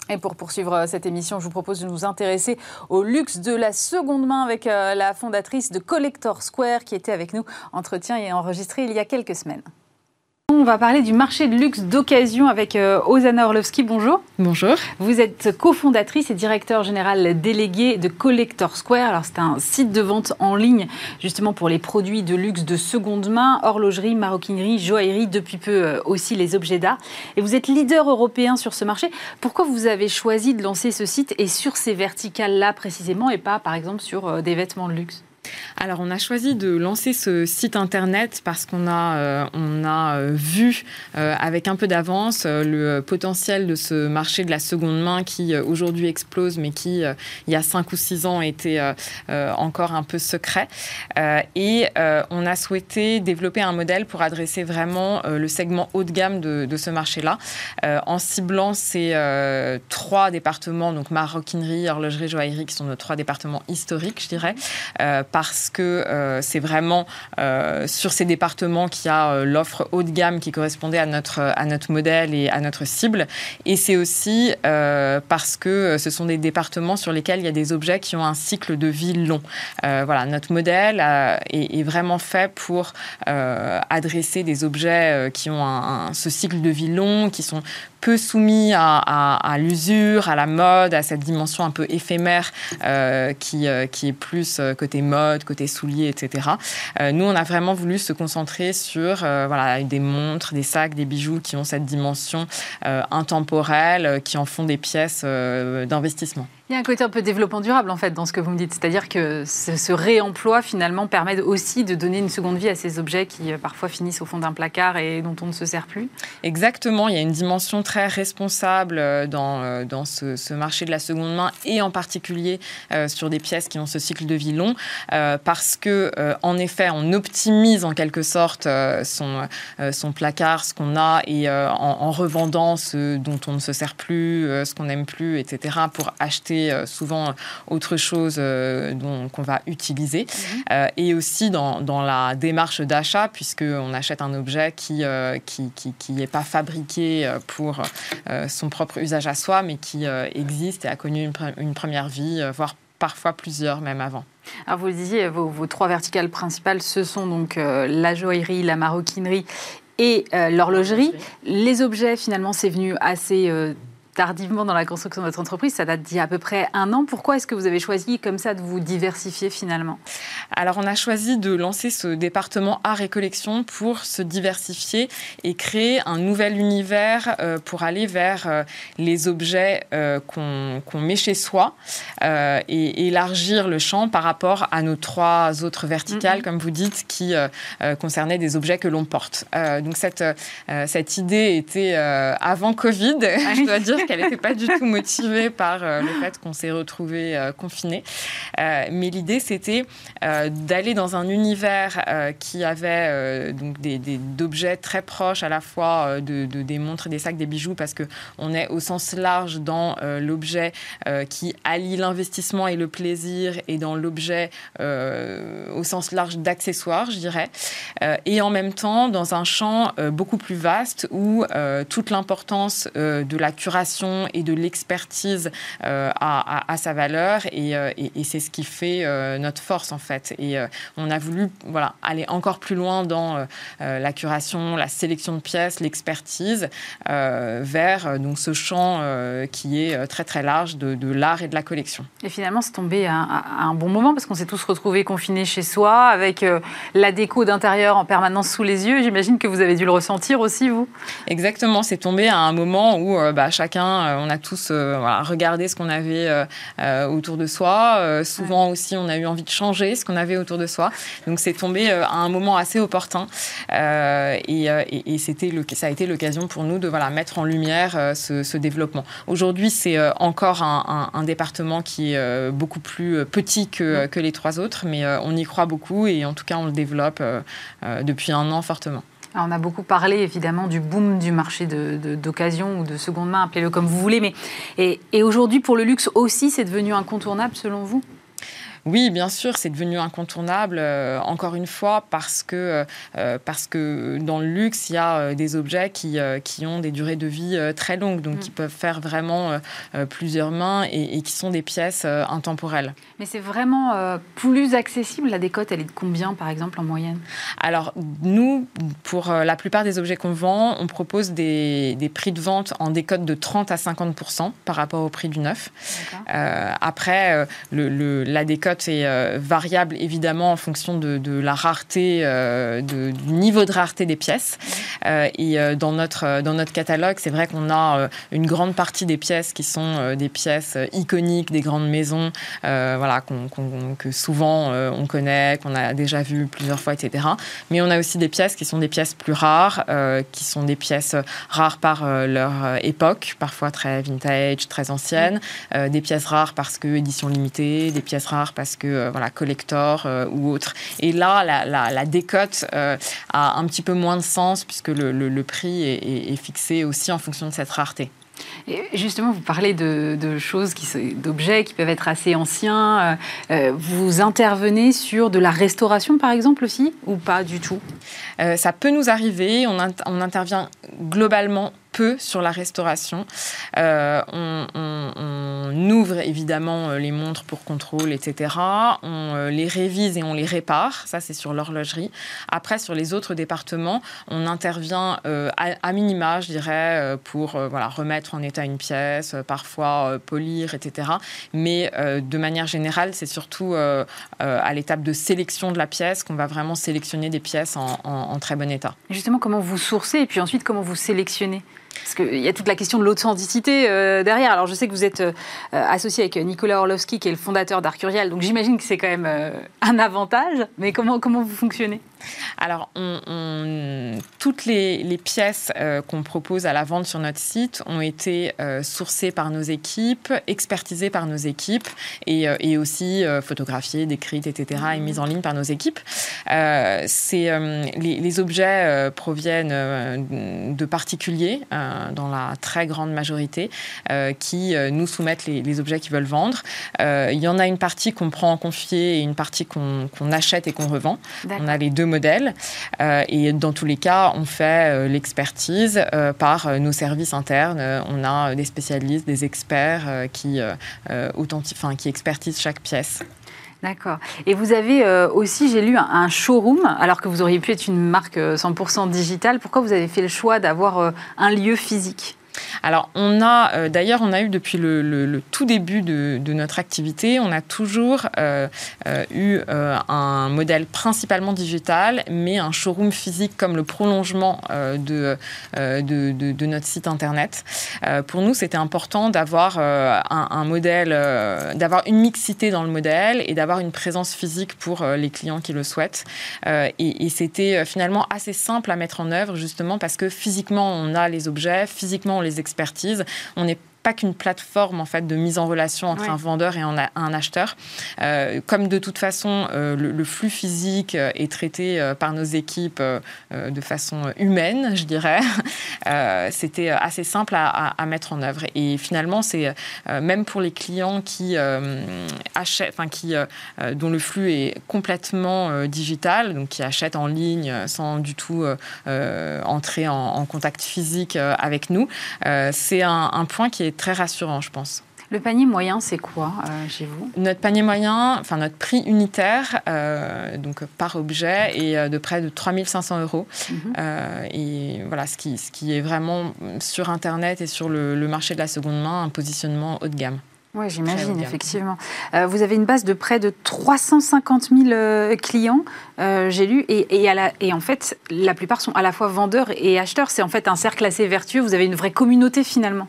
Et pour poursuivre euh, cette émission, je vous propose de nous intéresser au luxe de la seconde main avec euh, la fondatrice de Collector Square qui était avec nous, entretien et enregistré il y a quelques semaines. On va parler du marché de luxe d'occasion avec euh, Ozana Orlovski. Bonjour. Bonjour. Vous êtes cofondatrice et directeur général délégué de Collector Square. Alors, c'est un site de vente en ligne justement pour les produits de luxe de seconde main, horlogerie, maroquinerie, joaillerie, depuis peu euh, aussi les objets d'art. Et vous êtes leader européen sur ce marché. Pourquoi vous avez choisi de lancer ce site et sur ces verticales-là précisément et pas par exemple sur euh, des vêtements de luxe? Alors, on a choisi de lancer ce site internet parce qu'on a, euh, on a euh, vu euh, avec un peu d'avance le potentiel de ce marché de la seconde main qui aujourd'hui explose, mais qui, il y a 5 ou 6 ans, était encore un peu secret. et on a souhaité développer un modèle pour adresser vraiment le segment haut de gamme de, de ce marché-là, en ciblant ces trois départements, donc maroquinerie, horlogerie, joaillerie, qui sont nos trois départements historiques, je dirais, parce que euh, c'est vraiment euh, sur ces départements qu'il y a euh, l'offre haut de gamme qui correspondait à notre, à notre modèle et à notre cible. Et c'est aussi parce que ce sont des départements sur lesquels il y a des objets qui ont un cycle de vie long. voilà, notre modèle est, vraiment fait pour adresser des objets qui ont un, ce cycle de vie long, qui sont peu soumis à, l'usure, à la mode, à cette dimension un peu éphémère euh, qui, euh, qui est plus euh, côté mode, côté souliers, etc. nous, on a vraiment voulu se concentrer sur voilà, des montres, des sacs, des bijoux qui ont cette dimension intemporelle, qui en font des pièces d'investissement. Il y a un côté un peu développement durable en fait dans ce que vous me dites, c'est-à-dire que ce, réemploi finalement permet aussi de donner une seconde vie à ces objets qui parfois finissent au fond d'un placard et dont on ne se sert plus. Exactement, il y a une dimension très responsable euh, dans, euh, dans ce, marché de la seconde main et en particulier sur des pièces qui ont ce cycle de vie long parce que en effet on optimise en quelque sorte son, son placard, ce qu'on a et en, en, revendant ce dont on ne se sert plus, ce qu'on n'aime plus, etc. pour acheter euh, souvent autre chose euh, qu'on va utiliser. Mhm. Euh, et aussi dans, dans la démarche d'achat, puisqu'on achète un objet qui n'est qui, qui, pas fabriqué pour son propre usage à soi, mais qui existe et a connu une, une première vie, voire parfois plusieurs même avant. Alors vous le disiez, vos, vos, trois verticales principales, ce sont donc la joaillerie, la maroquinerie et l'horlogerie. Les objets, finalement, c'est venu assez tardivement dans la construction de votre entreprise, ça date d'il y a à peu près un an. Pourquoi est-ce que vous avez choisi comme ça de vous diversifier finalement? Alors on a choisi de lancer ce département art et collection pour se diversifier et créer un nouvel univers euh, pour aller vers euh, les objets euh, qu'on met chez soi et élargir le champ par rapport à nos trois autres verticales, comme vous dites, qui concernaient des objets que l'on porte. donc cette, cette idée était avant Covid. Je dois dire qu'elle n'était pas du tout motivée par le fait qu'on s'est retrouvé confiné. mais l'idée, c'était d'aller dans un univers qui avait donc des, d'objets très proches à la fois de, de, des montres, des sacs, des bijoux, parce qu'on est au sens large dans euh, l'objet euh, qui allie l'investissement et le plaisir, et dans l'objet euh, au sens large d'accessoires, je dirais, et en même temps dans un champ beaucoup plus vaste où toute l'importance de la curation et de l'expertise a, sa valeur, et, et c'est ce qui fait notre force en fait. Et on a voulu voilà, aller encore plus loin dans la curation, la sélection de pièces, l'expertise euh, vers euh, donc, ce champ euh, qui est très très large de, l'art et de la collection. Et finalement, c'est tombé à, un bon moment parce qu'on s'est tous retrouvés confinés chez soi avec la déco d'intérieur en permanence sous les yeux. J'imagine que vous avez dû le ressentir aussi, vous Exactement, c'est tombé à un moment où bah, chacun, on a tous regardé ce qu'on avait autour de soi. souvent aussi, on a eu envie de changer ce qu'on avait autour de soi. Donc c'est tombé à un moment assez opportun. et, et, et c'était le, ça a été l'occasion pour nous de voilà, mettre en lumière euh, ce, développement. Aujourd'hui, c'est euh, encore un, département qui est euh, beaucoup plus petit que, que les trois autres, mais on y croit beaucoup et en tout cas, on le développe depuis un an fortement. On a beaucoup parlé évidemment du boom du marché d'occasion de, ou de seconde main, appelez-le comme vous voulez, mais et, et aujourd'hui pour le luxe aussi, c'est devenu incontournable selon vous? Oui, bien sûr, c'est devenu incontournable, euh, encore une fois, parce que, euh, parce que dans le luxe, il y a euh, des objets qui, qui ont des durées de vie très longues, donc mm. qui peuvent faire vraiment plusieurs mains et, qui sont des pièces intemporelles. Mais c'est vraiment plus accessible. La décote, elle est de combien, par exemple, en moyenne? Alors, nous, pour la plupart des objets qu'on vend, on propose des, des, prix de vente en décote de 30 à 50% par rapport au prix du neuf. après, le, la décote est euh, variable évidemment en fonction de, la rareté, euh, du niveau de rareté des pièces. Euh, et dans, notre, dans notre catalogue, c'est vrai qu'on a une grande partie des pièces qui sont des pièces iconiques des grandes maisons, voilà, que souvent on connaît, qu'on a déjà vu plusieurs fois, etc. Mais on a aussi des pièces qui sont des pièces plus rares, qui sont des pièces rares par leur époque, parfois très vintage, très anciennes, des pièces rares parce que édition limitée, des pièces rares parce que euh, voilà collector euh, ou autre. Et là, la, décote euh, a un petit peu moins de sens puisque le, prix est, fixé aussi en fonction de cette rareté. Et justement, vous parlez de, choses, d'objets qui peuvent être assez anciens. vous intervenez sur de la restauration, par exemple, aussi, ou pas du tout? Ça peut nous arriver. On, on intervient globalement peu sur la restauration. Euh, on, ouvre évidemment euh, les montres pour contrôle, etc. On euh, les révise et on les répare. Ça, c'est sur l'horlogerie. Après, sur les autres départements, on intervient à, minima, je dirais, pour voilà, remettre en état une pièce, parfois polir, etc. Mais de manière générale, c'est surtout à l'étape de sélection de la pièce qu'on va vraiment sélectionner des pièces en, en très bon état. Justement, comment vous sourcez et puis ensuite comment vous sélectionnez? Parce qu'il y a toute la question de l'authenticité euh, derrière. Alors, je sais que vous êtes euh, associé avec Nicolas Orlovski, qui est le fondateur d'Arcurial, donc j'imagine que c'est quand même euh, un avantage. Mais comment, comment vous fonctionnez? Alors, toutes les, pièces euh, qu'on propose à la vente sur notre site ont été euh, sourcées par nos équipes, expertisées par nos équipes et, euh, aussi photographiées, décrites, etc., et mises en ligne par nos équipes. les, les, objets proviennent de particuliers, dans la très grande majorité, qui nous soumettent les, objets qu'ils veulent vendre. Il y en a une partie qu'on prend en confier et une partie qu'on achète et qu'on revend. On a les deux modèles. Euh, et dans tous les cas, on fait euh, l'expertise euh, par nos services internes. on a des spécialistes, des experts qui, enfin, qui expertisent chaque pièce. D'accord. Et vous avez aussi, j'ai lu, un, showroom, alors que vous auriez pu être une marque 100% digitale. Pourquoi vous avez fait le choix d'avoir un lieu physique? Alors, on a, euh, d'ailleurs, on a eu depuis le, tout début de, notre activité, on a toujours euh, euh, eu un modèle principalement digital, mais un showroom physique comme le prolongement de, notre site internet. pour nous, c'était important d'avoir un, modèle, d'avoir une mixité dans le modèle et d'avoir une présence physique pour les clients qui le souhaitent. et, et c'était finalement assez simple à mettre en œuvre, justement parce que physiquement, on a les objets, physiquement, les expertises. On n'est pas qu'une plateforme en fait de mise en relation entre un vendeur et un, acheteur. Euh, comme de toute façon euh, le, flux physique euh, est traité par nos équipes de façon humaine, je dirais, c'était assez simple à, mettre en œuvre. Et finalement, c'est même pour les clients qui achètent, enfin qui dont le flux est complètement digital, donc qui achètent en ligne sans du tout entrer en, contact physique avec nous, c'est un, un point qui est très rassurant, je pense. Le panier moyen, c'est quoi euh, chez vous? Notre panier moyen, enfin notre prix unitaire, euh, donc par objet, est euh, de près de 3500 euros. Mhm. et voilà, ce qui, ce qui est vraiment sur Internet et sur le, le marché de la seconde main, un positionnement haut de gamme. Oui, j'imagine, effectivement. Euh, vous avez une base de près de 350 000 euh, clients, euh, j'ai lu, et, et, et, en fait, la plupart sont à la fois vendeurs et acheteurs. C'est en fait un cercle assez vertueux. Vous avez une vraie communauté finalement.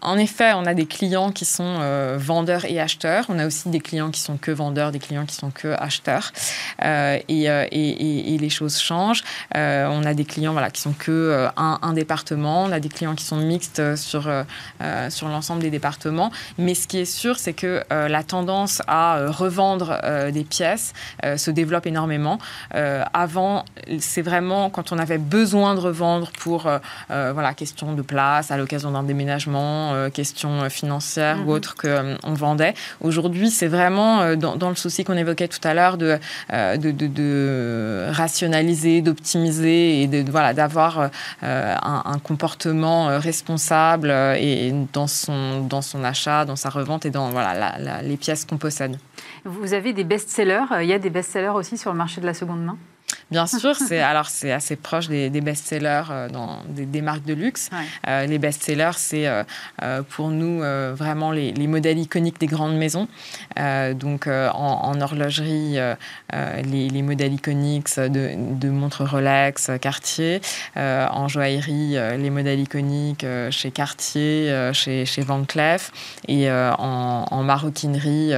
En effet, on a des clients qui sont vendeurs et acheteurs. On a aussi des clients qui sont que vendeurs, des clients qui sont que acheteurs. Et, et, les choses changent. on a des clients voilà, qui sont que un, un, département. On a des clients qui sont mixtes sur, sur l'ensemble des départements. Mais ce qui est sûr, c'est que euh, la tendance à euh, revendre euh, des pièces se développe énormément. avant, c'est vraiment quand on avait besoin de revendre pour voilà question de place, à l'occasion d'un déménagement, question financière ou mhm. autre qu'on vendait. Aujourd'hui, c'est vraiment dans, le souci qu'on évoquait tout à l'heure de, de, de, rationaliser, d'optimiser et de, voilà d'avoir un, un, comportement responsable et dans son dans son achat, dans sa revente et dans voilà, les pièces qu'on possède. Vous avez des best-sellers. Euh, il y a des best-sellers aussi sur le marché de la seconde main? Bien sûr, c'est alors c'est assez proche des, best-sellers euh, dans des, marques de luxe. Euh, les best-sellers, c'est euh, pour nous vraiment les, modèles iconiques des grandes maisons. donc en, horlogerie, les, modèles iconiques de, montres Rolex, Cartier. en joaillerie, les modèles iconiques chez Cartier, chez, chez Van Cleef. Et en, en, maroquinerie,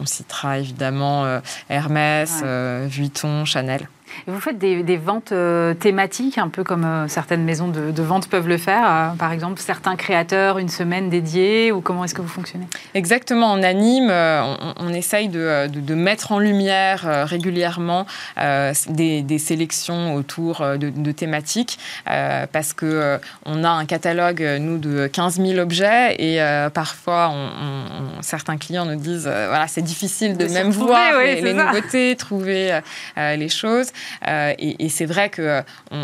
on citera évidemment Hermès, Vuitton, Chanel tener vous faites des, ventes euh, thématiques, un peu comme euh, certaines maisons de, vente peuvent le faire. Euh, par exemple, certains créateurs, une semaine dédiée, ou comment est-ce que vous fonctionnez? Exactement, on anime, on, essaye de, mettre en lumière régulièrement des, sélections autour de, thématiques, parce que on a un catalogue, nous, de 15 000 objets, et parfois, certains clients nous disent, voilà, c'est difficile de, même voir les, nouveautés, trouver les choses. Euh, et, c'est vrai que euh,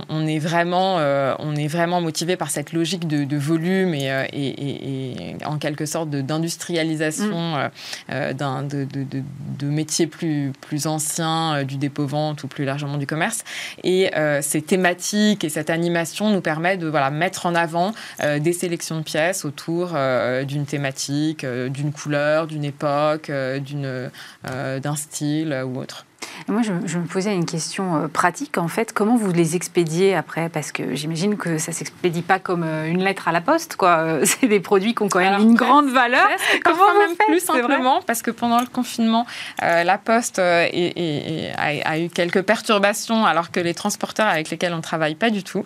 on, est vraiment, euh, on est vraiment motivé par cette logique de, volume et, et, en quelque sorte d'industrialisation mm. d'un de, de, métiers plus, plus anciens du dépôt-vente ou plus largement du commerce. Et ces thématiques et cette animation nous permet de voilà, mettre en avant des sélections de pièces autour d'une thématique, d'une couleur, d'une époque, d'une, d'un style ou autre. Moi, je, me posais une question euh, pratique, en fait. Comment vous les expédiez après? Parce que j'imagine que ça ne s'expédie pas comme euh, une lettre à la poste, quoi. Euh, c'est des produits qui ont quand même une grande valeur. Comment même plus simplement Parce que pendant le confinement, la poste a, eu quelques perturbations, alors que les transporteurs avec lesquels on ne travaille pas du tout,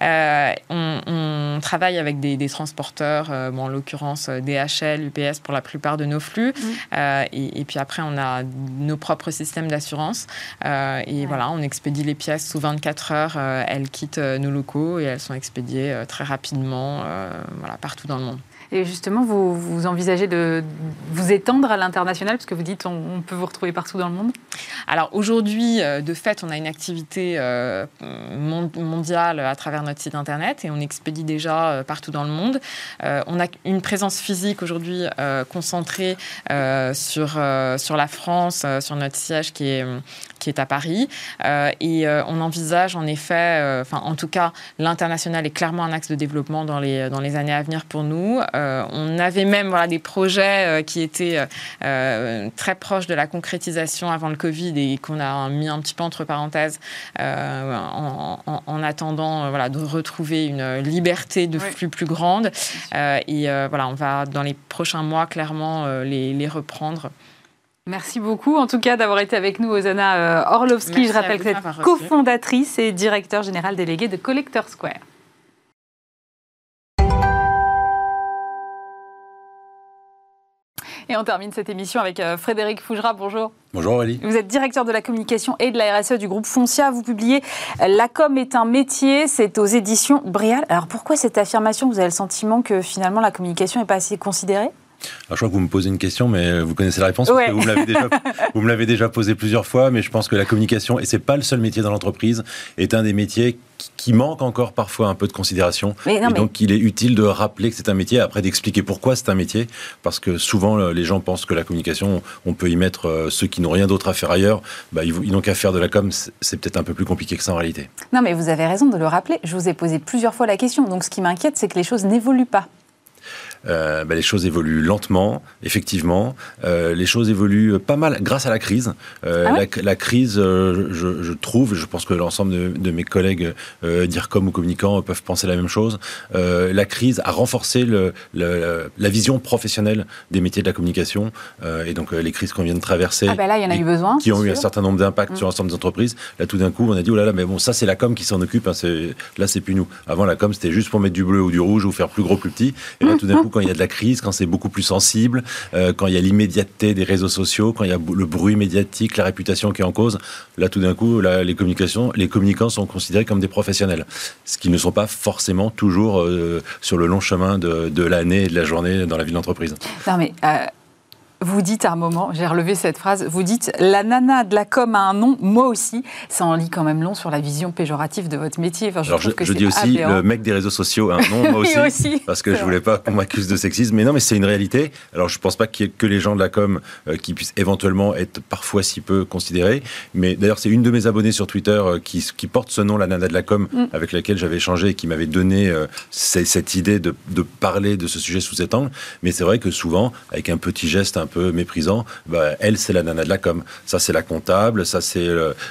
on, travaille avec des, transporteurs, en l'occurrence DHL, UPS pour la plupart de nos flux. Mmh. Et, et puis après, on a nos propres systèmes d'assurance euh, et voilà, on expédie les pièces sous 24 heures. Euh, elles quittent euh, nos locaux et elles sont expédiées très rapidement voilà, partout dans le monde. Et justement, vous, envisagez de vous étendre à l'international, parce que vous dites on, peut vous retrouver partout dans le monde? Alors aujourd'hui, euh, de fait, on a une activité euh, mondiale à travers notre site internet et on expédie déjà euh, partout dans le monde. on a une présence physique aujourd'hui concentrée sur, sur la France, sur notre siège qui est, qui est à Paris. et on envisage en effet, enfin en tout cas, l'international est clairement un axe de développement dans les, dans les années à venir pour nous. on avait même voilà, des projets qui étaient très proches de la concrétisation avant le Covid et qu'on a mis un petit peu entre parenthèses en, attendant voilà, de retrouver une liberté de flux plus grande. et voilà, on va dans les prochains mois clairement les, les reprendre. Merci beaucoup, en tout cas, d'avoir été avec nous, Ozana euh, Orlovski. Je rappelle que vous êtes cofondatrice et directeur général délégué de Collector Square. Et on termine cette émission avec euh, Frédéric Fougera. Bonjour. Bonjour Aurélie. Vous êtes directeur de la communication et de la RSE du groupe Foncia. Vous publiez La com est un métier, c'est aux éditions Brial. Alors pourquoi cette affirmation? Vous avez le sentiment que finalement la communication n'est pas assez considérée? Alors, je crois que vous me posez une question, mais vous connaissez la réponse parce que vous me l'avez déjà, vous me l'avez déjà posé plusieurs fois. Mais je pense que la communication, et c'est pas le seul métier dans l'entreprise, est un des métiers qui manque encore parfois un peu de considération. et donc, il est utile de rappeler que c'est un métier, après d'expliquer pourquoi c'est un métier, parce que souvent, les gens pensent que la communication, on peut y mettre euh, ceux qui n'ont rien d'autre à faire ailleurs. Bah, ils n'ont qu'à faire de la com, c'est peut-être un peu plus compliqué que ça en réalité. Non, mais vous avez raison de le rappeler. Je vous ai posé plusieurs fois la question. Donc, ce qui m'inquiète, c'est que les choses n'évoluent pas. Euh, bah, les choses évoluent lentement, effectivement. Euh, les choses évoluent pas mal grâce à la crise. Euh, ah la, crise, je, je, trouve, je pense que l'ensemble de, de, mes collègues d'IRCOM ou communicants peuvent penser la même chose. la crise a renforcé le, la vision professionnelle des métiers de la communication. et donc les crises qu'on vient de traverser, ah bah là, il y en a eu besoin, qui ont eu un certain nombre d'impacts sur mm. l'ensemble des entreprises. Là, tout d'un coup, on a dit oh là là, mais bon, ça c'est la com qui s'en occupe. Hein, là, c'est plus nous. Avant, la com c'était juste pour mettre du bleu ou du rouge ou faire plus gros, plus petit. Et là, tout d'un coup quand il y a de la crise, quand c'est beaucoup plus sensible, euh, quand il y a l'immédiateté des réseaux sociaux, quand il y a le bruit médiatique, la réputation qui est en cause, là tout d'un coup, les communications, les communicants sont considérés comme des professionnels, ce qui ne sont pas forcément toujours euh, sur le long chemin de, l'année et de la journée dans la vie d'entreprise. Non mais euh, vous dites à un moment, j'ai relevé cette phrase, vous dites la nana de la com a un nom, moi aussi. Ça en lit quand même long sur la vision péjorative de votre métier. je Alors je, dis aussi, le mec des réseaux sociaux a un nom, moi aussi, parce que je voulais pas qu'on m'accuse de sexisme. Mais non, mais c'est une réalité. Alors je pense pas qu'il y ait que les gens de la com euh, qui puissent éventuellement être parfois si peu considérés. Mais d'ailleurs, c'est une de mes abonnées sur Twitter euh, qui, qui, porte ce nom, la nana de la com, mm. avec laquelle j'avais échangé et qui m'avait donné euh, cette idée de, de, parler de ce sujet sous cet angle. Mais c'est vrai que souvent, avec un petit geste, un peu méprisant, bah, elle, c'est la nana de la com. Ça, c'est la comptable, ça, c'est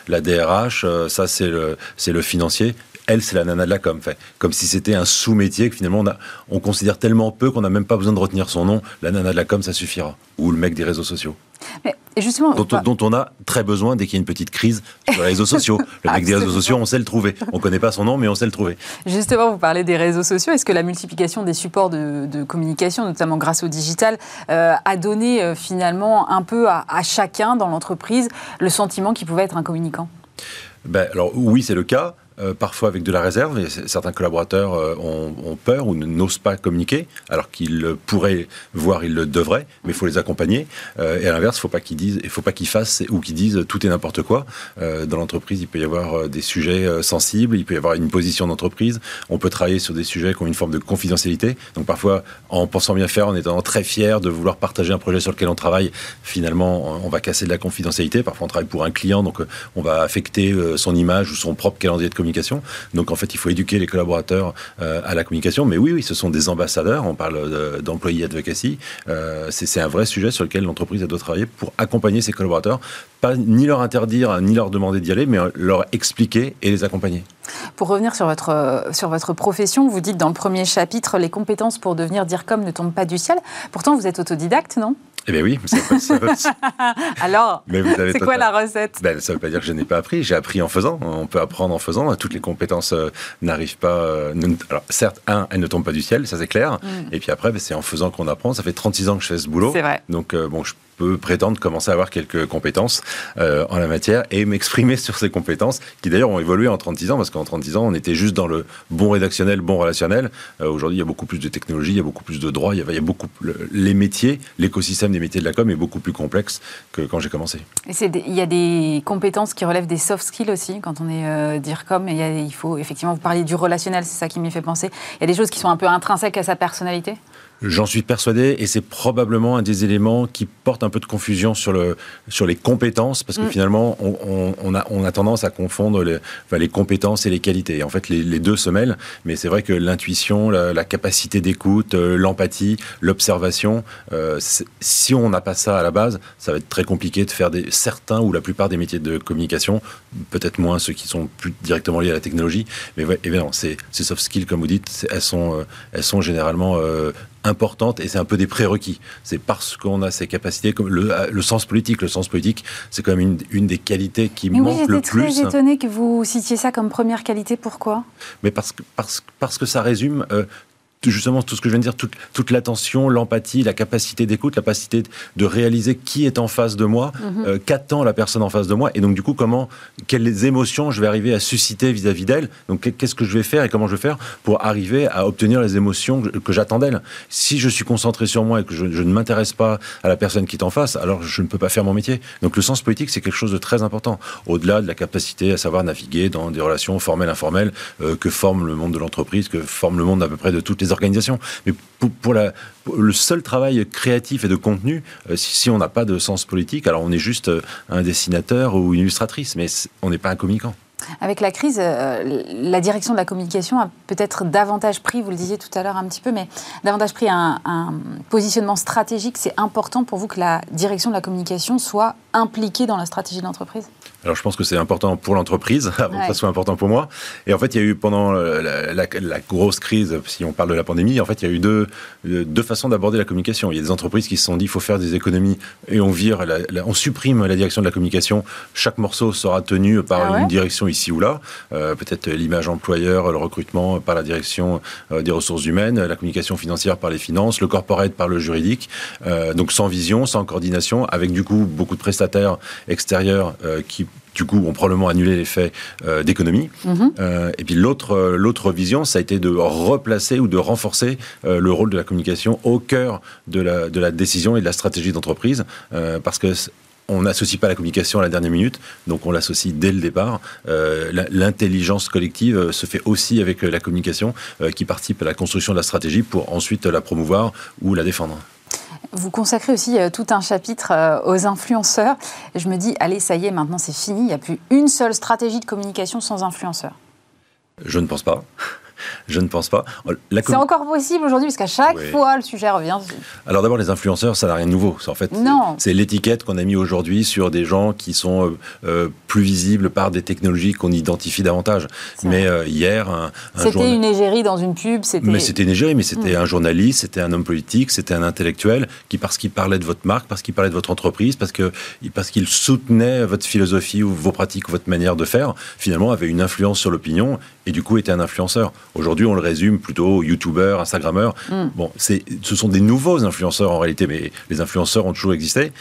la DRH, euh, ça, c'est le, le financier elle, c'est la nana de la com. Fait. Comme si c'était un sous-métier que finalement on, a, on, considère tellement peu qu'on n'a même pas besoin de retenir son nom. La nana de la com, ça suffira. Ou le mec des réseaux sociaux. Mais justement, dont, on a très besoin dès qu'il y a une petite crise sur les réseaux sociaux. Le mec des réseaux sociaux, on sait le trouver. On ne connaît pas son nom, mais on sait le trouver. Justement, vous parlez des réseaux sociaux. Est-ce que la multiplication des supports de, communication, notamment grâce au digital, euh, a donné euh, finalement un peu à, à chacun dans l'entreprise le sentiment qu'il pouvait être un communicant? Ben, alors oui, c'est le cas. Euh, parfois avec de la réserve. Et certains collaborateurs euh, ont, peur ou n'osent pas communiquer, alors qu'ils pourraient, voire ils le devraient, mais il faut les accompagner. Euh, et à l'inverse, il faut pas qu'ils disent, faut pas qu'ils fassent ou qu'ils disent tout est n'importe quoi. dans l'entreprise, il peut y avoir des sujets sensibles, il peut y avoir une position d'entreprise. On peut travailler sur des sujets qui ont une forme de confidentialité. Donc parfois, en pensant bien faire, en étant très fier de vouloir partager un projet sur lequel on travaille, finalement, on va casser de la confidentialité. Parfois, on travaille pour un client, donc on va affecter son image ou son propre calendrier de communication donc en fait, il faut éduquer les collaborateurs euh, à la communication. Mais oui, oui, ce sont des ambassadeurs. On parle d'employés advocacy. Euh, c'est un vrai sujet sur lequel l'entreprise doit travailler pour accompagner ses collaborateurs, pas ni leur interdire ni leur demander d'y aller, mais leur expliquer et les accompagner. Pour revenir sur votre, sur votre profession, vous dites dans le premier chapitre, les compétences pour devenir DIRCOM ne tombent pas du ciel. Pourtant, vous êtes autodidacte, non? Eh bien oui, ça peut, Alors, c'est quoi la recette ben, Ça ne veut pas dire que je n'ai pas appris, j'ai appris en faisant. On peut apprendre en faisant. Toutes les compétences euh, n'arrivent pas... Euh, alors certes, un, elles ne tombent pas du ciel, ça c'est clair. Mm. Et puis après, ben, c'est en faisant qu'on apprend. Ça fait 36 ans que je fais ce boulot. C'est vrai. Donc euh, bon, je peux prétendre commencer à avoir quelques compétences euh, en la matière et m'exprimer sur ces compétences qui d'ailleurs ont évolué en 36 ans parce qu'en 36 ans on était juste dans le bon rédactionnel, bon relationnel. Euh, aujourd'hui il y a beaucoup plus de technologie, il y a beaucoup plus de droits, il y a, beaucoup les métiers, l'écosystème des métiers de la com est beaucoup plus complexe que quand j'ai commencé. Il y a des compétences qui relèvent des soft skills aussi quand on est euh, DIRCOM et il, faut effectivement vous parler du relationnel, c'est ça qui m'y fait penser. Il y a des choses qui sont un peu intrinsèques à sa personnalité? J'en suis persuadé et c'est probablement un des éléments qui porte un peu de confusion sur, le, sur les compétences parce que mm. finalement on, on, a, on a tendance à confondre les, les compétences et les qualités. En fait, les, les deux se mêlent, mais c'est vrai que l'intuition, la, capacité d'écoute, euh, l'empathie, l'observation, euh, si on n'a pas ça à la base, ça va être très compliqué de faire des, certains ou la plupart des métiers de communication, peut-être moins ceux qui sont plus directement liés à la technologie, mais ouais, évidemment, ces, ces soft skills, comme vous dites, elles sont, euh, elles sont généralement importante et c'est un peu des prérequis. C'est parce qu'on a ces capacités, comme le, le, sens politique. Le sens politique, c'est quand même une, une, des qualités qui Mais manque le plus. très étonné que vous citiez ça comme première qualité. Pourquoi? Mais parce que, parce, parce que ça résume euh, justement tout ce que je viens de dire, toute, toute l'attention, l'empathie, la capacité d'écoute, la capacité de réaliser qui est en face de moi, mhm. euh, qu'attend la personne en face de moi, et donc du coup comment, quelles émotions je vais arriver à susciter vis-à-vis d'elle. Donc qu'est-ce que je vais faire et comment je vais faire pour arriver à obtenir les émotions que, j'attends d'elle. Si je suis concentré sur moi et que je, ne m'intéresse pas à la personne qui est en face, alors je ne peux pas faire mon métier. Donc le sens politique, c'est quelque chose de très important, au-delà de la capacité à savoir naviguer dans des relations formelles, informelles, euh, que forme le monde de l'entreprise, que forme le monde à peu près de toutes les organisation. Mais pour, le seul travail créatif et de contenu, euh, si, on n'a pas de sens politique, alors on est juste euh, un dessinateur ou une illustratrice, mais on n'est pas un communicant. Avec la crise, euh, la direction de la communication a peut-être davantage pris, vous le disiez tout à l'heure un petit peu, mais davantage pris un positionnement stratégique. C'est important pour vous que la direction de la communication soit impliquée dans la stratégie de l'entreprise? Alors je pense que c'est important pour l'entreprise, avant que ça soit important pour moi. Et en fait, il y a eu pendant la, grosse crise, si on parle de la pandémie, en fait, il y a eu deux, deux façons d'aborder la communication. Il y a des entreprises qui se sont dit, il faut faire des économies et on vire, on supprime la direction de la communication. Chaque morceau sera tenu par ah une direction ici ou là. Euh, peut-être l'image employeur, le recrutement par la direction euh, des ressources humaines, la communication financière par les finances, le corporate par le juridique. Euh, donc sans vision, sans coordination, avec du coup beaucoup de prestataires extérieurs qui du coup, ont probablement annulé l'effet euh, d'économie. Mhm. Euh, et puis l'autre, euh, l'autre vision, ça a été de replacer ou de renforcer le rôle de la communication au cœur de la, de la décision et de la stratégie d'entreprise, parce que on n'associe pas la communication à la dernière minute, donc on l'associe dès le départ. L'intelligence collective se fait aussi avec la communication qui participe à la construction de la stratégie pour ensuite la promouvoir ou la défendre. Vous consacrez aussi euh, tout un chapitre euh, aux influenceurs. je me dis, allez, ça y est, maintenant c'est fini. Il n'y a plus une seule stratégie de communication sans influenceurs. Je ne pense pas. Je ne pense pas. C'est encore possible aujourd'hui, parce qu'à chaque fois, le sujet revient. Alors d'abord, les influenceurs, ça n'a rien de nouveau. En fait, c'est l'étiquette qu'on a mis aujourd'hui sur des gens qui sont euh, euh, plus visibles par des technologies qu'on identifie davantage. Mais euh, hier, un, c'était une égérie dans une pub. Mais c'était une égérie, mais c'était mm. un journaliste, c'était un homme politique, c'était un intellectuel qui, parce qu'il parlait de votre marque, parce qu'il parlait de votre entreprise, parce que parce qu'il soutenait votre philosophie ou vos pratiques ou votre manière de faire, finalement, avait une influence sur l'opinion et du coup était un influenceur. Aujourd'hui, on le résume plutôt youtubeur, instagrammeur. Mm. Bon, ce sont des nouveaux influenceurs en réalité, mais les influenceurs ont toujours existé.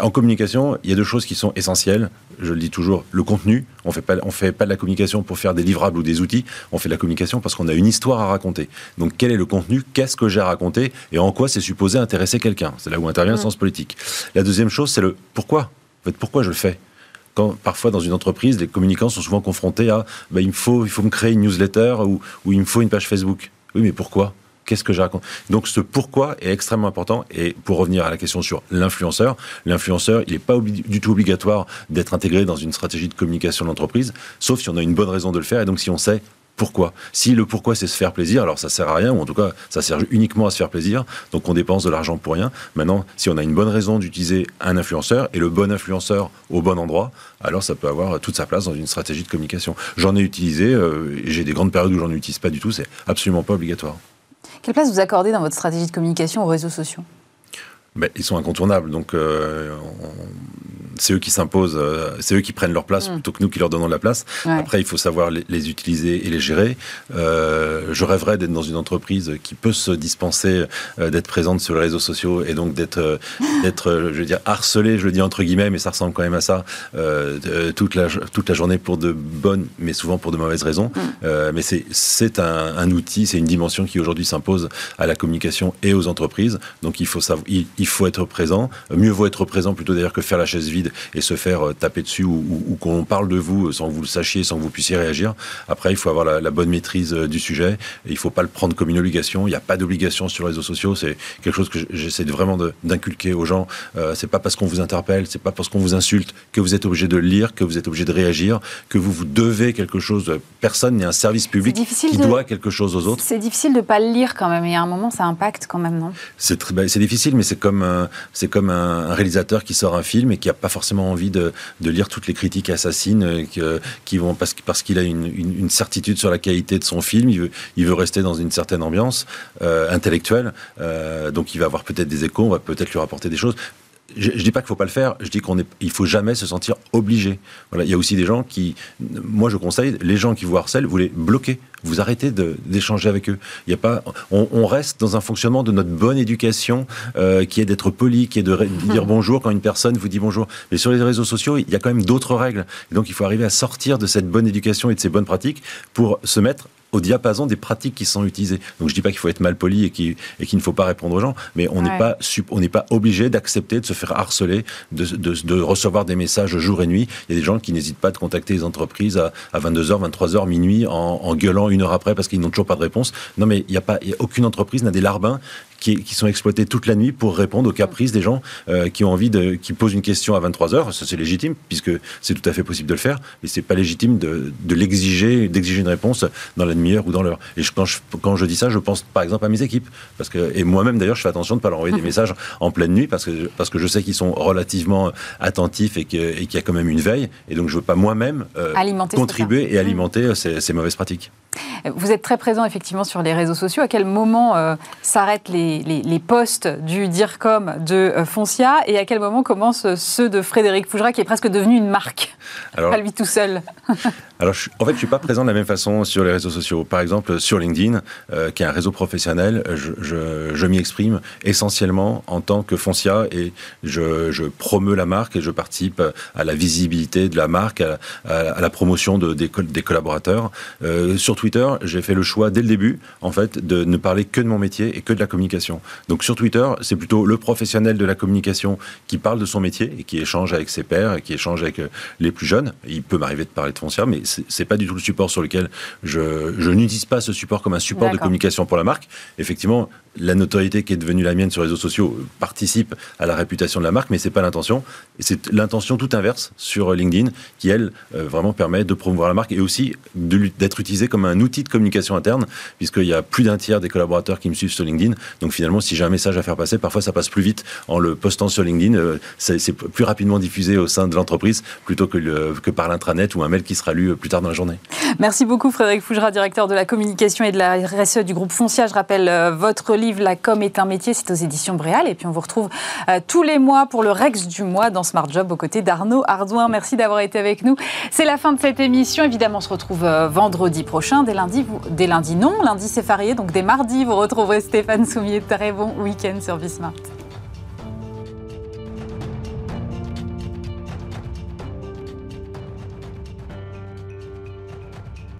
En communication, il y a deux choses qui sont essentielles. Je le dis toujours, le contenu. On fait pas, on fait pas de la communication pour faire des livrables ou des outils. On fait de la communication parce qu'on a une histoire à raconter. Donc, quel est le contenu? Qu'est-ce que j'ai à raconter? Et en quoi c'est supposé intéresser quelqu'un? C'est là où intervient le mm. sens politique. La deuxième chose, c'est le pourquoi. En fait, pourquoi je le fais? Parfois dans une entreprise, les communicants sont souvent confrontés à bah, il, faut, il faut me créer une newsletter ou, ou il me faut une page Facebook. Oui, mais pourquoi? Qu'est-ce que je raconte? Donc ce pourquoi est extrêmement important. Et pour revenir à la question sur l'influenceur, l'influenceur, il n'est pas du tout obligatoire d'être intégré dans une stratégie de communication de l'entreprise, sauf si on a une bonne raison de le faire. Et donc si on sait pourquoi? Si le pourquoi c'est se faire plaisir, alors ça sert à rien, ou en tout cas ça sert uniquement à se faire plaisir, donc on dépense de l'argent pour rien. Maintenant, si on a une bonne raison d'utiliser un influenceur et le bon influenceur au bon endroit, alors ça peut avoir toute sa place dans une stratégie de communication. J'en ai utilisé, euh, j'ai des grandes périodes où j'en utilise pas du tout, c'est absolument pas obligatoire. Quelle place vous accordez dans votre stratégie de communication aux réseaux sociaux? Ben, ils sont incontournables. Donc, euh, c'est eux qui s'imposent, euh, c'est eux qui prennent leur place mm. plutôt que nous qui leur donnons de la place. Après, il faut savoir les, utiliser et les gérer. Euh, je rêverais d'être dans une entreprise qui peut se dispenser d'être présente sur les réseaux sociaux et donc d'être, d'être, je veux dire, harcelé, je le dis entre guillemets, mais ça ressemble quand même à ça, toute, la, toute la journée pour de bonnes, mais souvent pour de mauvaises raisons. Mm. mais c'est, c'est un, outil, c'est une dimension qui aujourd'hui s'impose à la communication et aux entreprises. Donc, il faut savoir, il, il faut être présent. Mieux vaut être présent plutôt d'ailleurs que faire la chaise vide et se faire euh, taper dessus ou, qu'on parle de vous sans que vous le sachiez, sans que vous puissiez réagir. Après, il faut avoir la, bonne maîtrise du sujet. Et il ne faut pas le prendre comme une obligation. Il n'y a pas d'obligation sur les réseaux sociaux. C'est quelque chose que j'essaie vraiment d'inculquer aux gens. Euh, c'est pas parce qu'on vous interpelle, c'est pas parce qu'on vous insulte que vous êtes obligé de le lire, que vous êtes obligé de réagir, que vous vous devez quelque chose. Personne n'est un service public qui doit quelque chose aux autres. C'est difficile de pas le lire quand même. Et à un moment, ça impacte quand même, non? C'est bah, difficile, mais c'est comme c'est comme un, réalisateur qui sort un film et qui n'a pas forcément envie de, lire toutes les critiques assassines euh, qui, vont parce, qu'il a une, certitude sur la qualité de son film. Il veut, il veut rester dans une certaine ambiance euh, intellectuelle. Euh, donc il va avoir peut-être des échos, on va peut-être lui rapporter des choses je, ne dis pas qu'il faut pas le faire. Je dis qu'on est, il faut jamais se sentir obligé. Voilà, il y a aussi des gens qui, moi je conseille, les gens qui vous harcèlent, vous les bloquez. Vous arrêtez d'échanger avec eux. Il y a pas, on, reste dans un fonctionnement de notre bonne éducation euh, qui est d'être poli, qui est de dire bonjour quand une personne vous dit bonjour. Mais sur les réseaux sociaux, il y a quand même d'autres règles. donc il faut arriver à sortir de cette bonne éducation et de ces bonnes pratiques pour se mettre au diapason des pratiques qui sont utilisées. Donc je dis pas qu'il faut être mal poli et qu'il ne faut pas répondre aux gens, mais on n'est pas on n'est pas obligé d'accepter de se faire harceler, de, recevoir des messages jour et nuit. Il y a des gens qui n'hésitent pas de contacter les entreprises à, 22h, 23h, minuit en, gueulant une heure après parce qu'ils n'ont toujours pas de réponse. Non mais il y a pas aucune entreprise n'a des larbins qui, sont exploités toute la nuit pour répondre aux caprices des gens euh, qui ont envie de, qui posent une question à 23 heures. Ça, c'est légitime, puisque c'est tout à fait possible de le faire, mais c'est pas légitime de, de l'exiger, d'exiger une réponse dans la demi-heure ou dans l'heure. Et quand, je, quand je dis ça, je pense par exemple à mes équipes, parce que, et moi-même d'ailleurs, je fais attention de ne pas leur envoyer des messages en pleine nuit, parce que, parce que je sais qu'ils sont relativement attentifs et qu'il y a quand même une veille, et donc je veux pas moi-même euh, contribuer et alimenter euh, ces, ces mauvaises pratiques. Vous êtes très présent effectivement sur les réseaux sociaux. À quel moment euh, s'arrêtent les, les, posts du DIRCOM de euh, Foncia et à quel moment commencent ceux de Frédéric Fougera qui est presque devenu une marque? Alors, à lui tout seul Alors en fait, je ne suis pas présent de la même façon sur les réseaux sociaux. Par exemple, sur LinkedIn, euh, qui est un réseau professionnel, je, je, m'y exprime essentiellement en tant que Foncia et je, je la marque et je participe à la visibilité de la marque, à, la promotion de, des, collaborateurs. surtout Twitter, j'ai fait le choix dès le début, en fait, de ne parler que de mon métier et que de la communication. Donc sur Twitter, c'est plutôt le professionnel de la communication qui parle de son métier et qui échange avec ses pairs, et qui échange avec euh, les plus jeunes. Il peut m'arriver de parler de foncière, mais c'est pas du tout le support sur lequel je, je n'utilise pas ce support comme un support de communication pour la marque. Effectivement, la notoriété qui est devenue la mienne sur les réseaux sociaux participe à la réputation de la marque, mais c'est pas l'intention. Et c'est l'intention tout inverse sur LinkedIn qui, elle, euh, vraiment permet de promouvoir la marque et aussi d'être utilisé comme un outil de communication interne, puisqu'il y a plus d'un tiers des collaborateurs qui me suivent sur LinkedIn. Donc finalement, si j'ai un message à faire passer, parfois ça passe plus vite en le postant sur LinkedIn. Euh, c'est plus rapidement diffusé au sein de l'entreprise plutôt que, que par l'intranet ou un mail qui sera lu plus tard dans la journée. Merci beaucoup Frédéric Fougera, directeur de la communication et de la RSE du groupe Foncia. Je rappelle euh, votre livre La com est un métier, c'est aux éditions Bréal. Et puis on vous retrouve euh, tous les mois pour le Rex du mois dans Smart Job aux côtés d'Arnaud Ardouin. Merci d'avoir été avec nous. C'est la fin de cette émission. Évidemment, on se retrouve euh, vendredi prochain. Dès lundi, dès lundi non. Lundi, c'est férié. Donc dès mardi, vous retrouverez Stéphane Soumier. Très bon week-end sur Bismart.